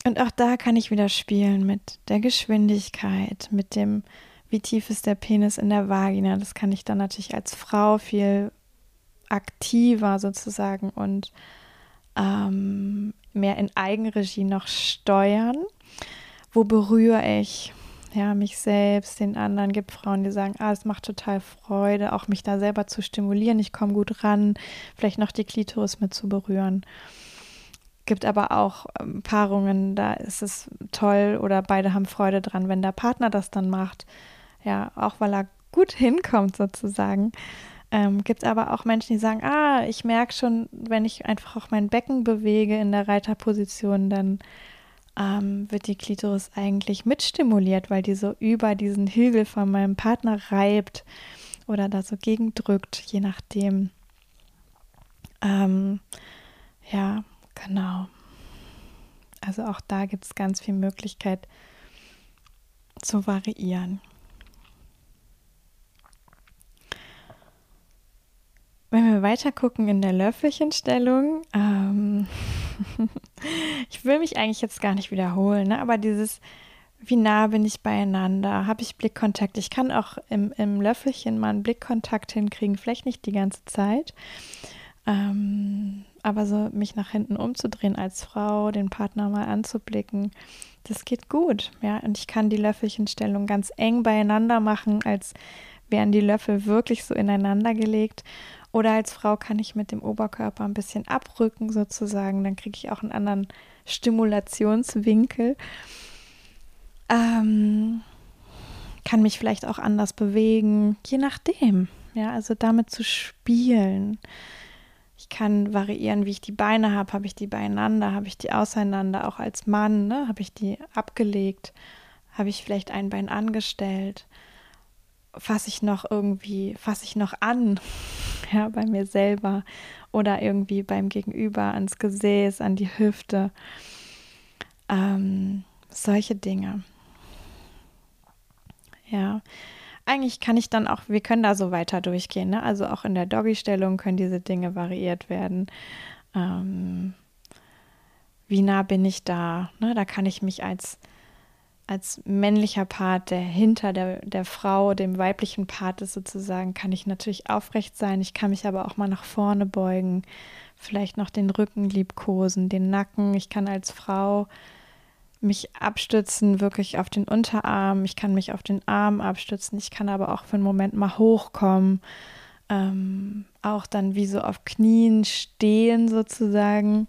Und auch da kann ich wieder spielen mit der Geschwindigkeit, mit dem wie tief ist der Penis in der Vagina. Das kann ich dann natürlich als Frau viel aktiver sozusagen und ähm, mehr in Eigenregie noch steuern. Wo berühre ich ja, mich selbst, den anderen? Gibt Frauen, die sagen, ah, es macht total Freude, auch mich da selber zu stimulieren. Ich komme gut ran, vielleicht noch die Klitoris mit zu berühren. Gibt aber auch ähm, Paarungen, da ist es toll oder beide haben Freude dran, wenn der Partner das dann macht. Ja, auch weil er gut hinkommt sozusagen. Ähm, Gibt es aber auch Menschen, die sagen, ah, ich merke schon, wenn ich einfach auch mein Becken bewege in der Reiterposition, dann ähm, wird die Klitoris eigentlich mitstimuliert, weil die so über diesen Hügel von meinem Partner reibt oder da so gegendrückt, je nachdem. Ähm, ja, genau. Also auch da gibt es ganz viel Möglichkeit zu variieren. Wenn wir weiter gucken in der Löffelchenstellung, ähm, ich will mich eigentlich jetzt gar nicht wiederholen, ne? aber dieses, wie nah bin ich beieinander, habe ich Blickkontakt. Ich kann auch im, im Löffelchen mal einen Blickkontakt hinkriegen, vielleicht nicht die ganze Zeit, ähm, aber so mich nach hinten umzudrehen als Frau, den Partner mal anzublicken, das geht gut. Ja, und ich kann die Löffelchenstellung ganz eng beieinander machen, als wären die Löffel wirklich so ineinander gelegt. Oder als Frau kann ich mit dem Oberkörper ein bisschen abrücken sozusagen. Dann kriege ich auch einen anderen Stimulationswinkel. Ähm, kann mich vielleicht auch anders bewegen, je nachdem. Ja, also damit zu spielen. Ich kann variieren, wie ich die Beine habe. Habe ich die beieinander? Habe ich die auseinander? Auch als Mann, ne? Habe ich die abgelegt? Habe ich vielleicht ein Bein angestellt? Fasse ich noch irgendwie, fasse ich noch an, ja, bei mir selber oder irgendwie beim Gegenüber ans Gesäß, an die Hüfte. Ähm, solche Dinge. Ja, eigentlich kann ich dann auch, wir können da so weiter durchgehen, ne? Also auch in der Doggy-Stellung können diese Dinge variiert werden. Ähm, wie nah bin ich da? Ne? Da kann ich mich als als männlicher Part, der hinter der, der Frau, dem weiblichen Part ist sozusagen, kann ich natürlich aufrecht sein. Ich kann mich aber auch mal nach vorne beugen, vielleicht noch den Rücken liebkosen, den Nacken. Ich kann als Frau mich abstützen, wirklich auf den Unterarm. Ich kann mich auf den Arm abstützen. Ich kann aber auch für einen Moment mal hochkommen. Ähm, auch dann wie so auf Knien stehen sozusagen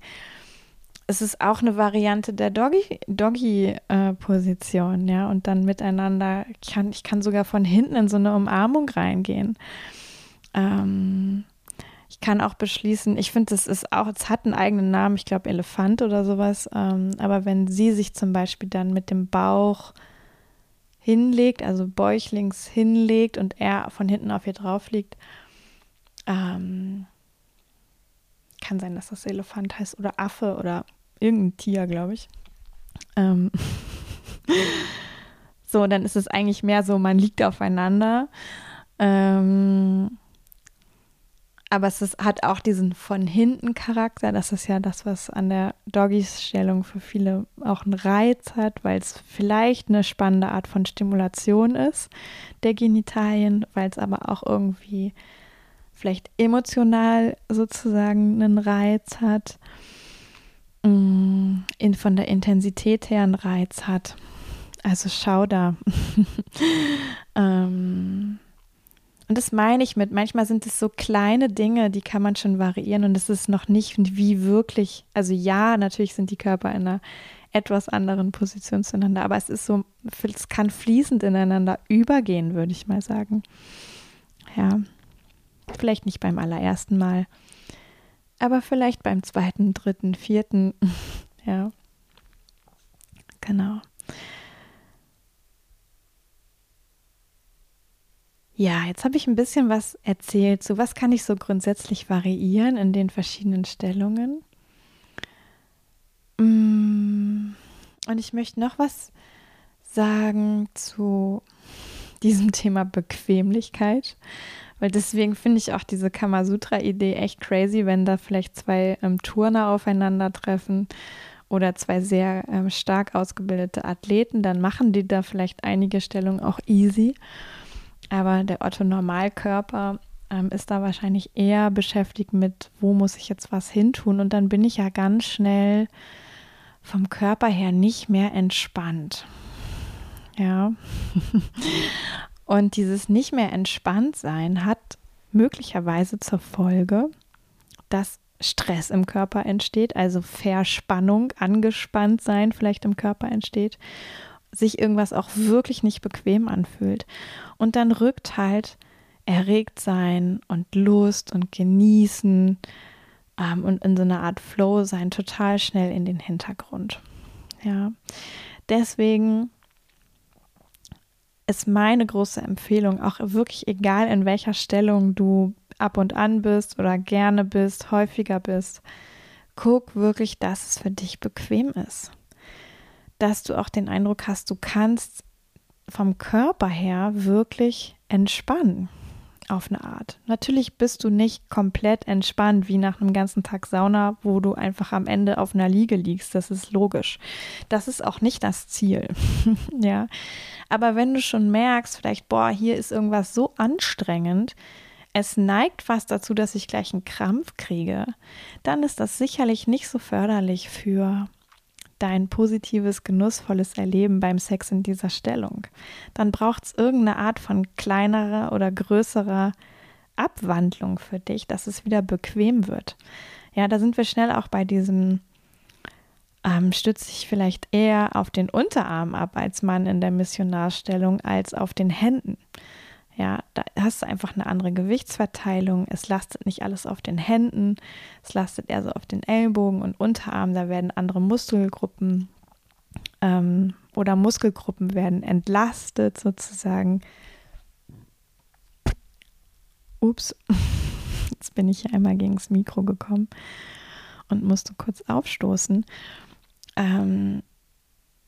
es ist auch eine Variante der Doggy-Position, Doggy, äh, ja, und dann miteinander, ich kann, ich kann sogar von hinten in so eine Umarmung reingehen. Ähm, ich kann auch beschließen, ich finde, es ist auch, es hat einen eigenen Namen, ich glaube Elefant oder sowas, ähm, aber wenn sie sich zum Beispiel dann mit dem Bauch hinlegt, also bäuchlings hinlegt und er von hinten auf ihr drauf liegt, ähm, kann sein, dass das Elefant heißt oder Affe oder irgendein Tier, glaube ich. Ähm so, dann ist es eigentlich mehr so, man liegt aufeinander. Ähm aber es ist, hat auch diesen von hinten Charakter. Das ist ja das, was an der Doggy-Stellung für viele auch einen Reiz hat, weil es vielleicht eine spannende Art von Stimulation ist der Genitalien, weil es aber auch irgendwie vielleicht emotional sozusagen einen Reiz hat, mm, in, von der Intensität her einen Reiz hat. Also schau da. ähm, und das meine ich mit, manchmal sind es so kleine Dinge, die kann man schon variieren und es ist noch nicht wie wirklich, also ja, natürlich sind die Körper in einer etwas anderen Position zueinander, aber es ist so, es kann fließend ineinander übergehen, würde ich mal sagen. Ja, vielleicht nicht beim allerersten Mal, aber vielleicht beim zweiten, dritten, vierten, ja, genau. Ja, jetzt habe ich ein bisschen was erzählt. So, was kann ich so grundsätzlich variieren in den verschiedenen Stellungen? Mm, und ich möchte noch was sagen zu diesem Thema Bequemlichkeit, weil deswegen finde ich auch diese Kamasutra-Idee echt crazy, wenn da vielleicht zwei ähm, Turner aufeinandertreffen oder zwei sehr ähm, stark ausgebildete Athleten, dann machen die da vielleicht einige Stellungen auch easy. Aber der Otto Normalkörper ähm, ist da wahrscheinlich eher beschäftigt mit, wo muss ich jetzt was hintun? Und dann bin ich ja ganz schnell vom Körper her nicht mehr entspannt. Ja. Und dieses nicht mehr entspannt sein hat möglicherweise zur Folge, dass Stress im Körper entsteht, also Verspannung, angespannt sein vielleicht im Körper entsteht sich irgendwas auch wirklich nicht bequem anfühlt. Und dann rückt halt erregt sein und Lust und Genießen ähm, und in so einer Art Flow sein total schnell in den Hintergrund. Ja, deswegen ist meine große Empfehlung, auch wirklich egal in welcher Stellung du ab und an bist oder gerne bist, häufiger bist, guck wirklich, dass es für dich bequem ist. Dass du auch den Eindruck hast, du kannst vom Körper her wirklich entspannen auf eine Art. Natürlich bist du nicht komplett entspannt wie nach einem ganzen Tag Sauna, wo du einfach am Ende auf einer Liege liegst. Das ist logisch. Das ist auch nicht das Ziel. ja. Aber wenn du schon merkst, vielleicht, boah, hier ist irgendwas so anstrengend, es neigt fast dazu, dass ich gleich einen Krampf kriege, dann ist das sicherlich nicht so förderlich für dein positives, genussvolles Erleben beim Sex in dieser Stellung, dann braucht es irgendeine Art von kleinerer oder größerer Abwandlung für dich, dass es wieder bequem wird. Ja, da sind wir schnell auch bei diesem, ähm, stütze ich vielleicht eher auf den Unterarm ab als Mann in der Missionarstellung als auf den Händen. Ja, da hast du einfach eine andere Gewichtsverteilung. Es lastet nicht alles auf den Händen, es lastet eher so auf den Ellbogen und Unterarm. Da werden andere Muskelgruppen ähm, oder Muskelgruppen werden entlastet sozusagen. Ups, jetzt bin ich einmal gegen das Mikro gekommen und musste kurz aufstoßen. Ähm,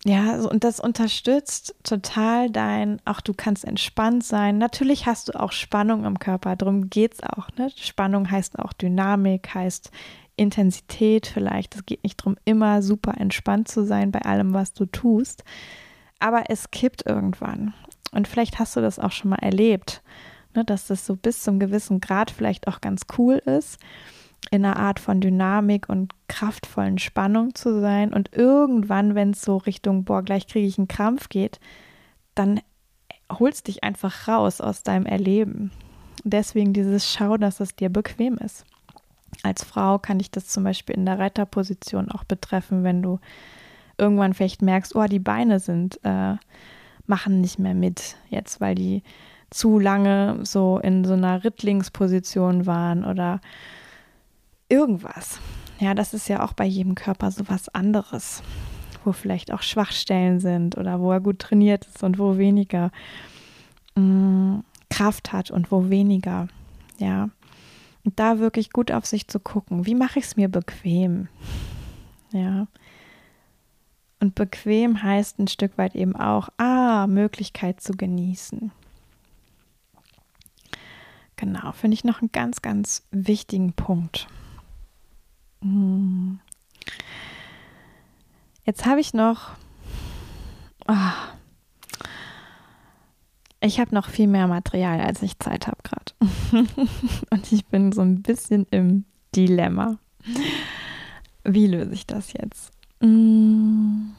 ja, und das unterstützt total dein, auch du kannst entspannt sein. Natürlich hast du auch Spannung im Körper, darum geht es auch. Ne? Spannung heißt auch Dynamik, heißt Intensität vielleicht. Es geht nicht darum, immer super entspannt zu sein bei allem, was du tust. Aber es kippt irgendwann. Und vielleicht hast du das auch schon mal erlebt, ne? dass das so bis zum gewissen Grad vielleicht auch ganz cool ist in einer Art von Dynamik und kraftvollen Spannung zu sein. Und irgendwann, wenn es so Richtung, boah, gleich kriege ich einen Krampf geht, dann holst dich einfach raus aus deinem Erleben. Deswegen dieses Schau, dass es dir bequem ist. Als Frau kann ich das zum Beispiel in der Reiterposition auch betreffen, wenn du irgendwann vielleicht merkst, oh, die Beine sind, äh, machen nicht mehr mit jetzt, weil die zu lange so in so einer Rittlingsposition waren oder irgendwas. Ja, das ist ja auch bei jedem Körper so was anderes, wo vielleicht auch Schwachstellen sind oder wo er gut trainiert ist und wo weniger mh, mm, Kraft hat und wo weniger. Ja, und da wirklich gut auf sich zu gucken, wie mache ich es mir bequem? Ja. Und bequem heißt ein Stück weit eben auch, ah, Möglichkeit zu genießen. Genau, finde ich noch einen ganz, ganz wichtigen Punkt. Hm. Jetzt habe ich noch. Oh, ich habe noch viel mehr Material, als ich Zeit habe gerade. Und ich bin so ein bisschen im Dilemma. Wie löse ich das jetzt? Hm.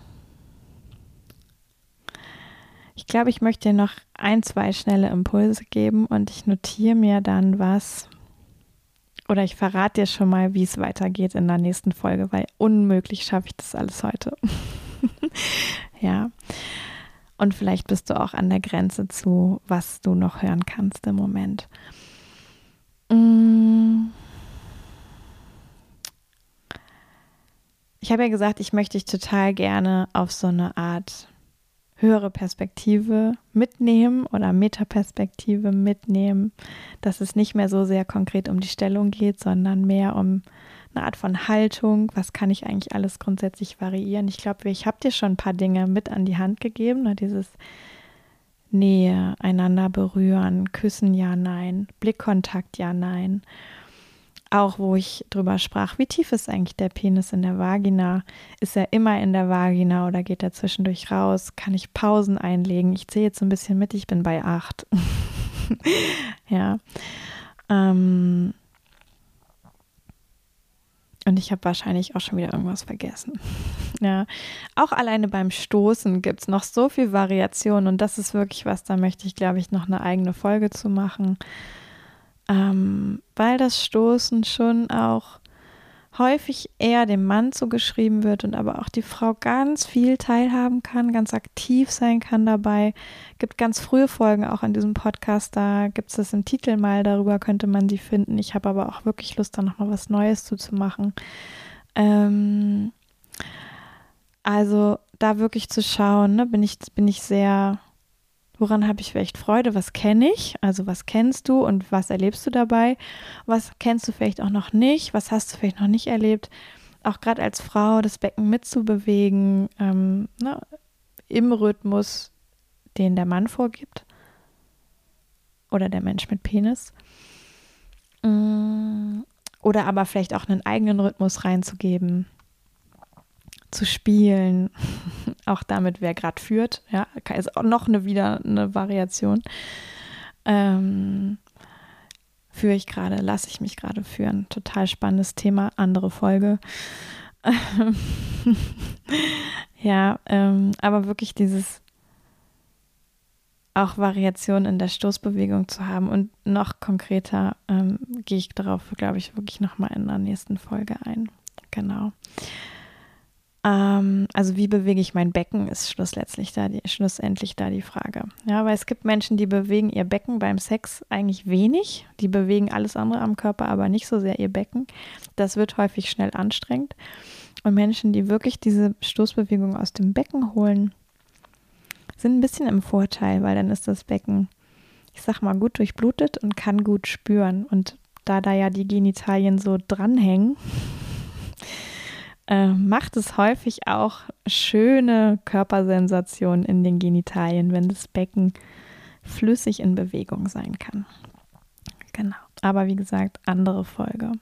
Ich glaube, ich möchte dir noch ein, zwei schnelle Impulse geben und ich notiere mir dann was. Oder ich verrate dir schon mal, wie es weitergeht in der nächsten Folge, weil unmöglich schaffe ich das alles heute. ja. Und vielleicht bist du auch an der Grenze zu, was du noch hören kannst im Moment. Mm. Ich habe ja gesagt, ich möchte dich total gerne auf so eine Art höhere Perspektive mitnehmen oder Metaperspektive mitnehmen, dass es nicht mehr so sehr konkret um die Stellung geht, sondern mehr um eine Art von Haltung, was kann ich eigentlich alles grundsätzlich variieren. Ich glaube, ich habe dir schon ein paar Dinge mit an die Hand gegeben, ne? dieses Nähe, einander berühren, küssen, ja, nein, Blickkontakt, ja, nein. Auch wo ich drüber sprach, wie tief ist eigentlich der Penis in der Vagina? Ist er immer in der Vagina oder geht er zwischendurch raus? Kann ich Pausen einlegen? Ich zähle jetzt ein bisschen mit, ich bin bei acht. ja. Ähm, und ich habe wahrscheinlich auch schon wieder irgendwas vergessen. ja, auch alleine beim Stoßen gibt es noch so viel Variation und das ist wirklich was, da möchte ich, glaube ich, noch eine eigene Folge zu machen. Ähm, weil das Stoßen schon auch häufig eher dem Mann zugeschrieben wird und aber auch die Frau ganz viel teilhaben kann, ganz aktiv sein kann dabei. Gibt ganz frühe Folgen auch an diesem Podcast, da gibt es das im Titel mal, darüber könnte man die finden. Ich habe aber auch wirklich Lust, da nochmal was Neues zuzumachen. Ähm, also da wirklich zu schauen, ne, bin ich, bin ich sehr Woran habe ich vielleicht Freude? Was kenne ich? Also was kennst du und was erlebst du dabei? Was kennst du vielleicht auch noch nicht? Was hast du vielleicht noch nicht erlebt? Auch gerade als Frau das Becken mitzubewegen ähm, ne, im Rhythmus, den der Mann vorgibt oder der Mensch mit Penis. Mm, oder aber vielleicht auch einen eigenen Rhythmus reinzugeben zu spielen, auch damit, wer gerade führt, ja, ist auch noch eine wieder eine Variation. Ähm, führe ich gerade, lasse ich mich gerade führen. Total spannendes Thema, andere Folge. ja, ähm, aber wirklich dieses auch Variation in der Stoßbewegung zu haben und noch konkreter ähm, gehe ich darauf, glaube ich, wirklich nochmal in der nächsten Folge ein. Genau. Ähm, also wie bewege ich mein Becken, ist schlussendlich da, die, schlussendlich da die Frage. Ja, weil es gibt Menschen, die bewegen ihr Becken beim Sex eigentlich wenig. Die bewegen alles andere am Körper, aber nicht so sehr ihr Becken. Das wird häufig schnell anstrengend. Und Menschen, die wirklich diese Stoßbewegung aus dem Becken holen, sind ein bisschen im Vorteil, weil dann ist das Becken, ich sag mal, gut durchblutet und kann gut spüren. Und da da ja die Genitalien so dranhängen, äh, macht es häufig auch schöne Körpersensationen in den Genitalien, wenn das Becken flüssig in Bewegung sein kann. Genau. Aber wie gesagt, andere Folge.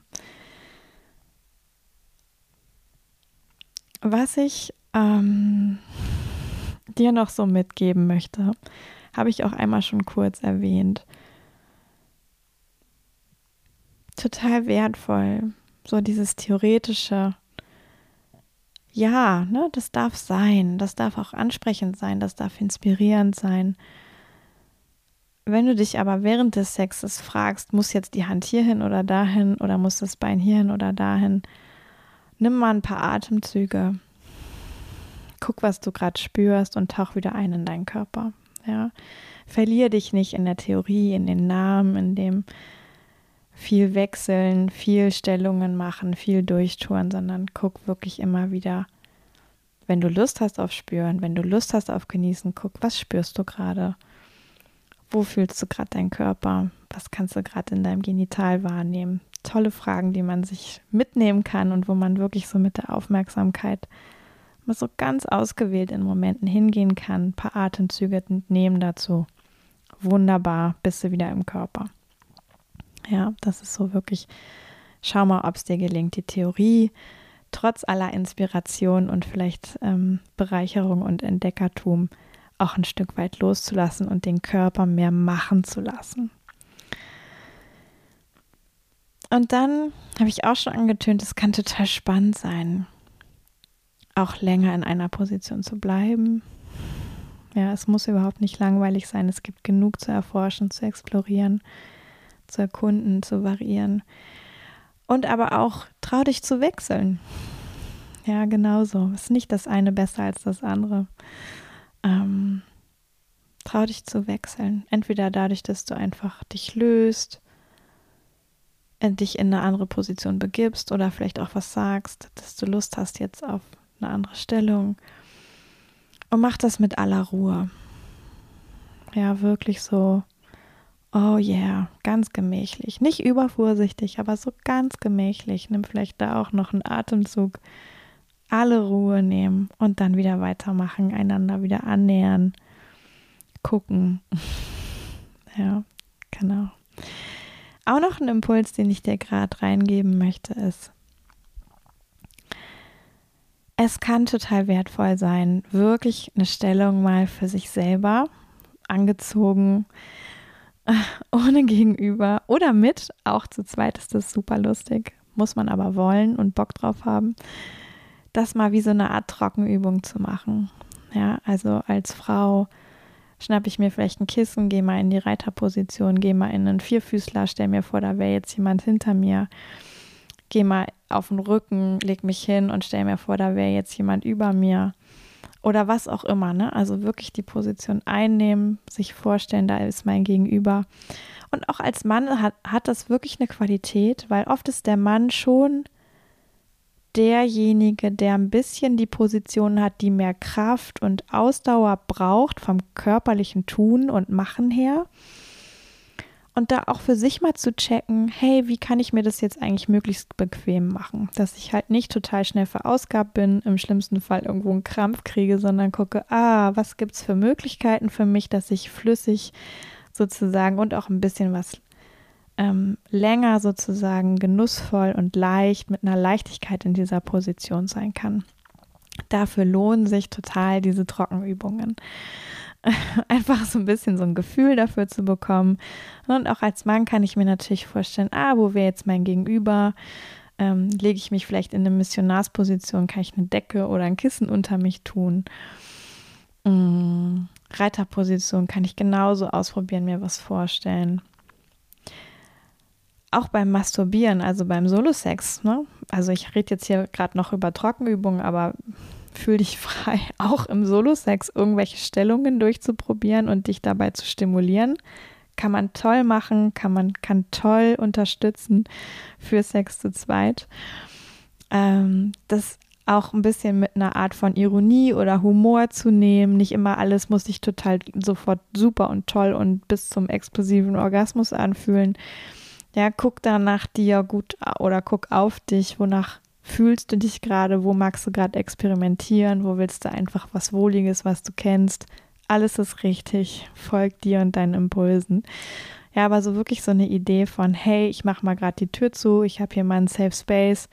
Was ich ähm, dir noch so mitgeben möchte, habe ich auch einmal schon kurz erwähnt. Total wertvoll, so dieses theoretische ja, ne, das darf sein, das darf auch ansprechend sein, das darf inspirierend sein. Wenn du dich aber während des Sexes fragst, muss jetzt die Hand hierhin oder dahin oder muss das Bein hierhin oder dahin, nimm mal ein paar Atemzüge. Guck, was du gerade spürst und tauch wieder ein in deinen Körper. Ja, verlier dich nicht in der Theorie, in den Namen, in dem viel wechseln, viel Stellungen machen, viel durchtouren, sondern guck wirklich immer wieder, wenn du Lust hast auf Spüren, wenn du Lust hast auf Genießen, guck, was spürst du gerade? Wo fühlst du gerade deinen Körper? Was kannst du gerade in deinem Genital wahrnehmen? Tolle Fragen, die man sich mitnehmen kann und wo man wirklich so mit der Aufmerksamkeit mal so ganz ausgewählt in Momenten hingehen kann, ein paar Atemzüge nehmen dazu. Wunderbar, bist du wieder im Körper. Ja, das ist so wirklich, schau mal, ob es dir gelingt, die Theorie trotz aller Inspiration und vielleicht ähm, Bereicherung und Entdeckertum auch ein Stück weit loszulassen und den Körper mehr machen zu lassen. Und dann habe ich auch schon angetönt, es kann total spannend sein, auch länger in einer Position zu bleiben. Ja, es muss überhaupt nicht langweilig sein. Es gibt genug zu erforschen, zu explorieren, zu erkunden, zu variieren. Und aber auch trau dich zu wechseln. Ja, genauso. Ist nicht das eine besser als das andere. Ähm, trau dich zu wechseln. Entweder dadurch, dass du einfach dich löst, dich in eine andere Position begibst oder vielleicht auch was sagst, dass du Lust hast jetzt auf eine andere Stellung. Und mach das mit aller Ruhe. Ja, wirklich so, oh yeah, ganz gemächlich. Nicht übervorsichtig, aber so ganz gemächlich. Nimm vielleicht da auch noch einen Atemzug. Alle Ruhe nehmen und dann wieder weitermachen, einander wieder annähern, gucken. ja, genau. Auch noch ein Impuls, den ich dir gerade reingeben möchte, ist, es kann total wertvoll sein, wirklich eine Stellung mal für sich selber angezogen, ohne Gegenüber oder mit, auch zu zweit ist das super lustig, muss man aber wollen und Bock drauf haben, das mal wie so eine Art Trockenübung zu machen. Ja, also als Frau schnappe ich mir vielleicht ein Kissen, gehe mal in die Reiterposition, gehe mal in einen Vierfüßler, stell mir vor, da wäre jetzt jemand hinter mir, gehe mal auf den Rücken, leg mich hin und stell mir vor, da wäre jetzt jemand über mir oder was auch immer, ne? Also wirklich die Position einnehmen, sich vorstellen, da ist mein Gegenüber. Und auch als Mann hat, hat das wirklich eine Qualität, weil oft ist der Mann schon derjenige, der ein bisschen die Position hat, die mehr Kraft und Ausdauer braucht vom körperlichen Tun und Machen her. Und da auch für sich mal zu checken, hey, wie kann ich mir das jetzt eigentlich möglichst bequem machen? Dass ich halt nicht total schnell verausgabt bin, im schlimmsten Fall irgendwo einen Krampf kriege, sondern gucke, ah, was gibt es für Möglichkeiten für mich, dass ich flüssig sozusagen und auch ein bisschen was ähm, länger sozusagen genussvoll und leicht mit einer Leichtigkeit in dieser Position sein kann. Dafür lohnen sich total diese Trockenübungen. Einfach so ein bisschen so ein Gefühl dafür zu bekommen. Und auch als Mann kann ich mir natürlich vorstellen, ah, wo wäre jetzt mein Gegenüber? Ähm, lege ich mich vielleicht in eine Missionarsposition, kann ich eine Decke oder ein Kissen unter mich tun? Mm, Reiterposition kann ich genauso ausprobieren, mir was vorstellen auch beim Masturbieren, also beim Solo-Sex, ne? Also ich rede jetzt hier gerade noch über Trockenübungen, aber fühl dich frei, auch im Solo-Sex irgendwelche Stellungen durchzuprobieren und dich dabei zu stimulieren. Kann man toll machen, kann man kann toll unterstützen für Sex zu zweit. Ähm, das auch ein bisschen mit einer Art von Ironie oder Humor zu nehmen. Nicht immer alles muss sich total sofort super und toll und bis zum explosiven Orgasmus anfühlen ja, guck da nach dir gut oder guck auf dich, wonach fühlst du dich gerade, wo magst du gerade experimentieren, wo willst du einfach was Wohliges, was du kennst. Alles ist richtig, folg dir und deinen Impulsen. Ja, aber so wirklich so eine Idee von, hey, ich mache mal gerade die Tür zu, ich habe hier meinen Safe Space.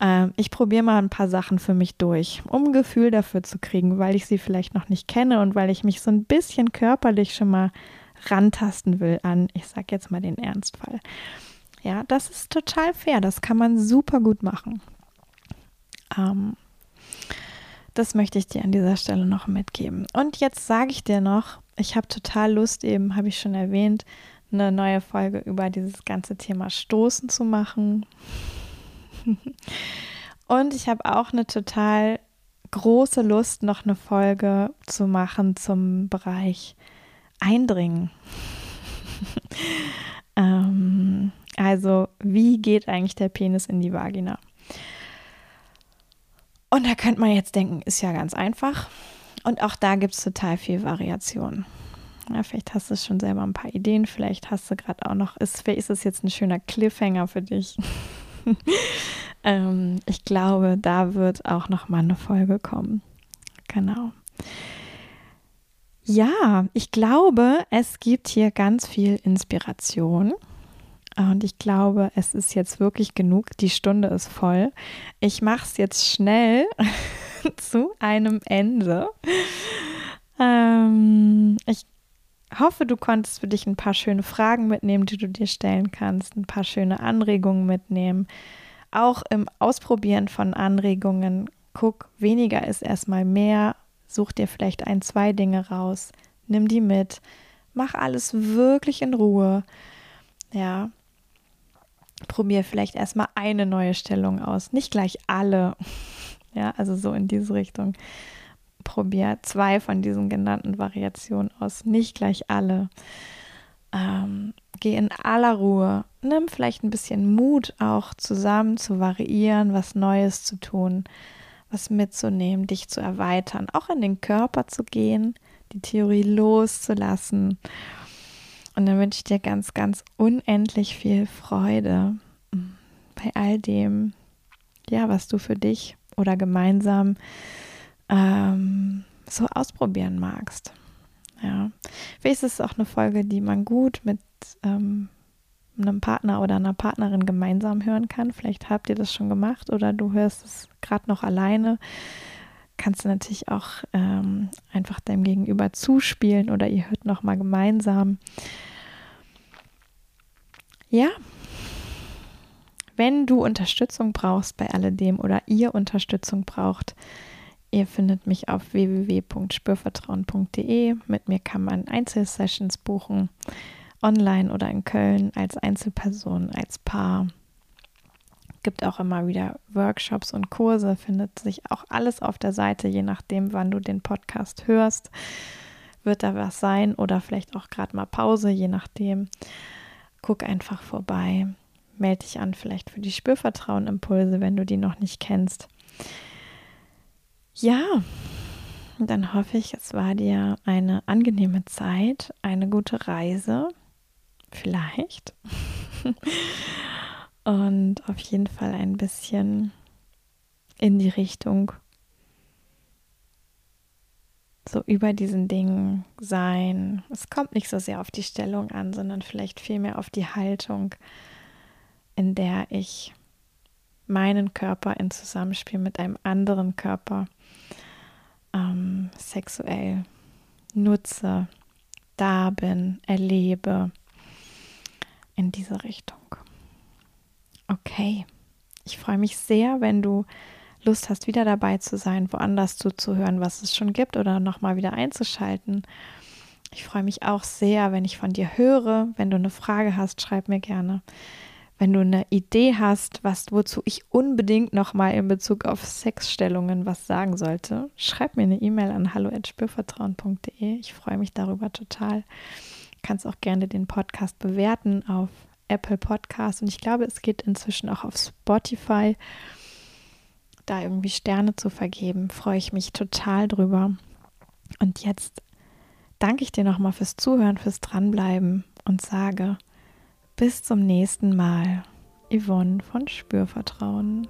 Ähm, ich probiere mal ein paar Sachen für mich durch, um ein Gefühl dafür zu kriegen, weil ich sie vielleicht noch nicht kenne und weil ich mich so ein bisschen körperlich schon mal rantasten will an, ich sag jetzt mal den Ernstfall. Ja, das ist total fair. Das kann man super gut machen. Ähm, das möchte ich dir an dieser Stelle noch mitgeben. Und jetzt sage ich dir noch, ich habe total Lust, eben habe ich schon erwähnt, eine neue Folge über dieses ganze Thema Stoßen zu machen. Und ich habe auch eine total große Lust, noch eine Folge zu machen zum Bereich Eindringen. ähm, also, wie geht eigentlich der Penis in die Vagina? Und da könnte man jetzt denken, ist ja ganz einfach. Und auch da gibt es total viel Variation. Ja, vielleicht hast du schon selber ein paar Ideen, vielleicht hast du gerade auch noch, ist, ist es jetzt ein schöner Cliffhanger für dich. ähm, ich glaube, da wird auch noch mal eine Folge kommen. Genau. Ja, ich glaube, es gibt hier ganz viel Inspiration. Und ich glaube, es ist jetzt wirklich genug. Die Stunde ist voll. Ich mache es jetzt schnell zu einem Ende. Ähm, ich hoffe, du konntest für dich ein paar schöne Fragen mitnehmen, die du dir stellen kannst, ein paar schöne Anregungen mitnehmen. Auch im Ausprobieren von Anregungen, guck, weniger ist erstmal mehr. Such dir vielleicht ein, zwei Dinge raus. Nimm die mit. Mach alles wirklich in Ruhe. Ja, probier vielleicht erstmal eine neue Stellung aus, nicht gleich alle. Ja, also so in diese Richtung. Probier zwei von diesen genannten Variationen aus, nicht gleich alle. Ähm, geh in aller Ruhe. Nimm vielleicht ein bisschen Mut auch zusammen zu variieren, was Neues zu tun, was mitzunehmen, dich zu erweitern, auch in den Körper zu gehen, die Theorie loszulassen und dann wünsche ich dir ganz, ganz unendlich viel Freude bei all dem, ja, was du für dich oder gemeinsam ähm, so ausprobieren magst. Ja, vielleicht ist es auch eine Folge, die man gut mit ähm, einem Partner oder einer Partnerin gemeinsam hören kann. Vielleicht habt ihr das schon gemacht oder du hörst es gerade noch alleine. Kannst du natürlich auch ähm, einfach deinem Gegenüber zuspielen oder ihr hört noch mal gemeinsam. Ja, wenn du Unterstützung brauchst bei alledem oder ihr Unterstützung braucht, ihr findet mich auf www.spürvertrauen.de. Mit mir kann man Einzelsessions buchen, online oder in Köln als Einzelperson, als Paar. Gibt auch immer wieder Workshops und Kurse, findet sich auch alles auf der Seite, je nachdem, wann du den Podcast hörst. Wird da was sein oder vielleicht auch gerade mal Pause, je nachdem guck einfach vorbei. Melde dich an, vielleicht für die Spürvertrauen-Impulse, wenn du die noch nicht kennst. Ja, dann hoffe ich, es war dir eine angenehme Zeit, eine gute Reise, vielleicht. Und auf jeden Fall ein bisschen in die Richtung so über diesen Dingen sein. Es kommt nicht so sehr auf die Stellung an, sondern vielleicht vielmehr auf die Haltung, in der ich meinen Körper in Zusammenspiel mit einem anderen Körper ähm, sexuell nutze, da bin, erlebe in diese Richtung. Okay, ich freue mich sehr, wenn du Lust hast, wieder dabei zu sein, woanders zuzuhören, was es schon gibt oder nochmal wieder einzuschalten. Ich freue mich auch sehr, wenn ich von dir höre. Wenn du eine Frage hast, schreib mir gerne. Wenn du eine Idee hast, was wozu ich unbedingt nochmal in Bezug auf Sexstellungen was sagen sollte, schreib mir eine E-Mail an hallo@spürvertrauen.de. Ich freue mich darüber total. Du kannst auch gerne den Podcast bewerten auf Apple Podcast und ich glaube, es geht inzwischen auch auf Spotify da irgendwie Sterne zu vergeben, freue ich mich total drüber. Und jetzt danke ich dir nochmal fürs Zuhören, fürs Dranbleiben und sage bis zum nächsten Mal. Yvonne von Spürvertrauen.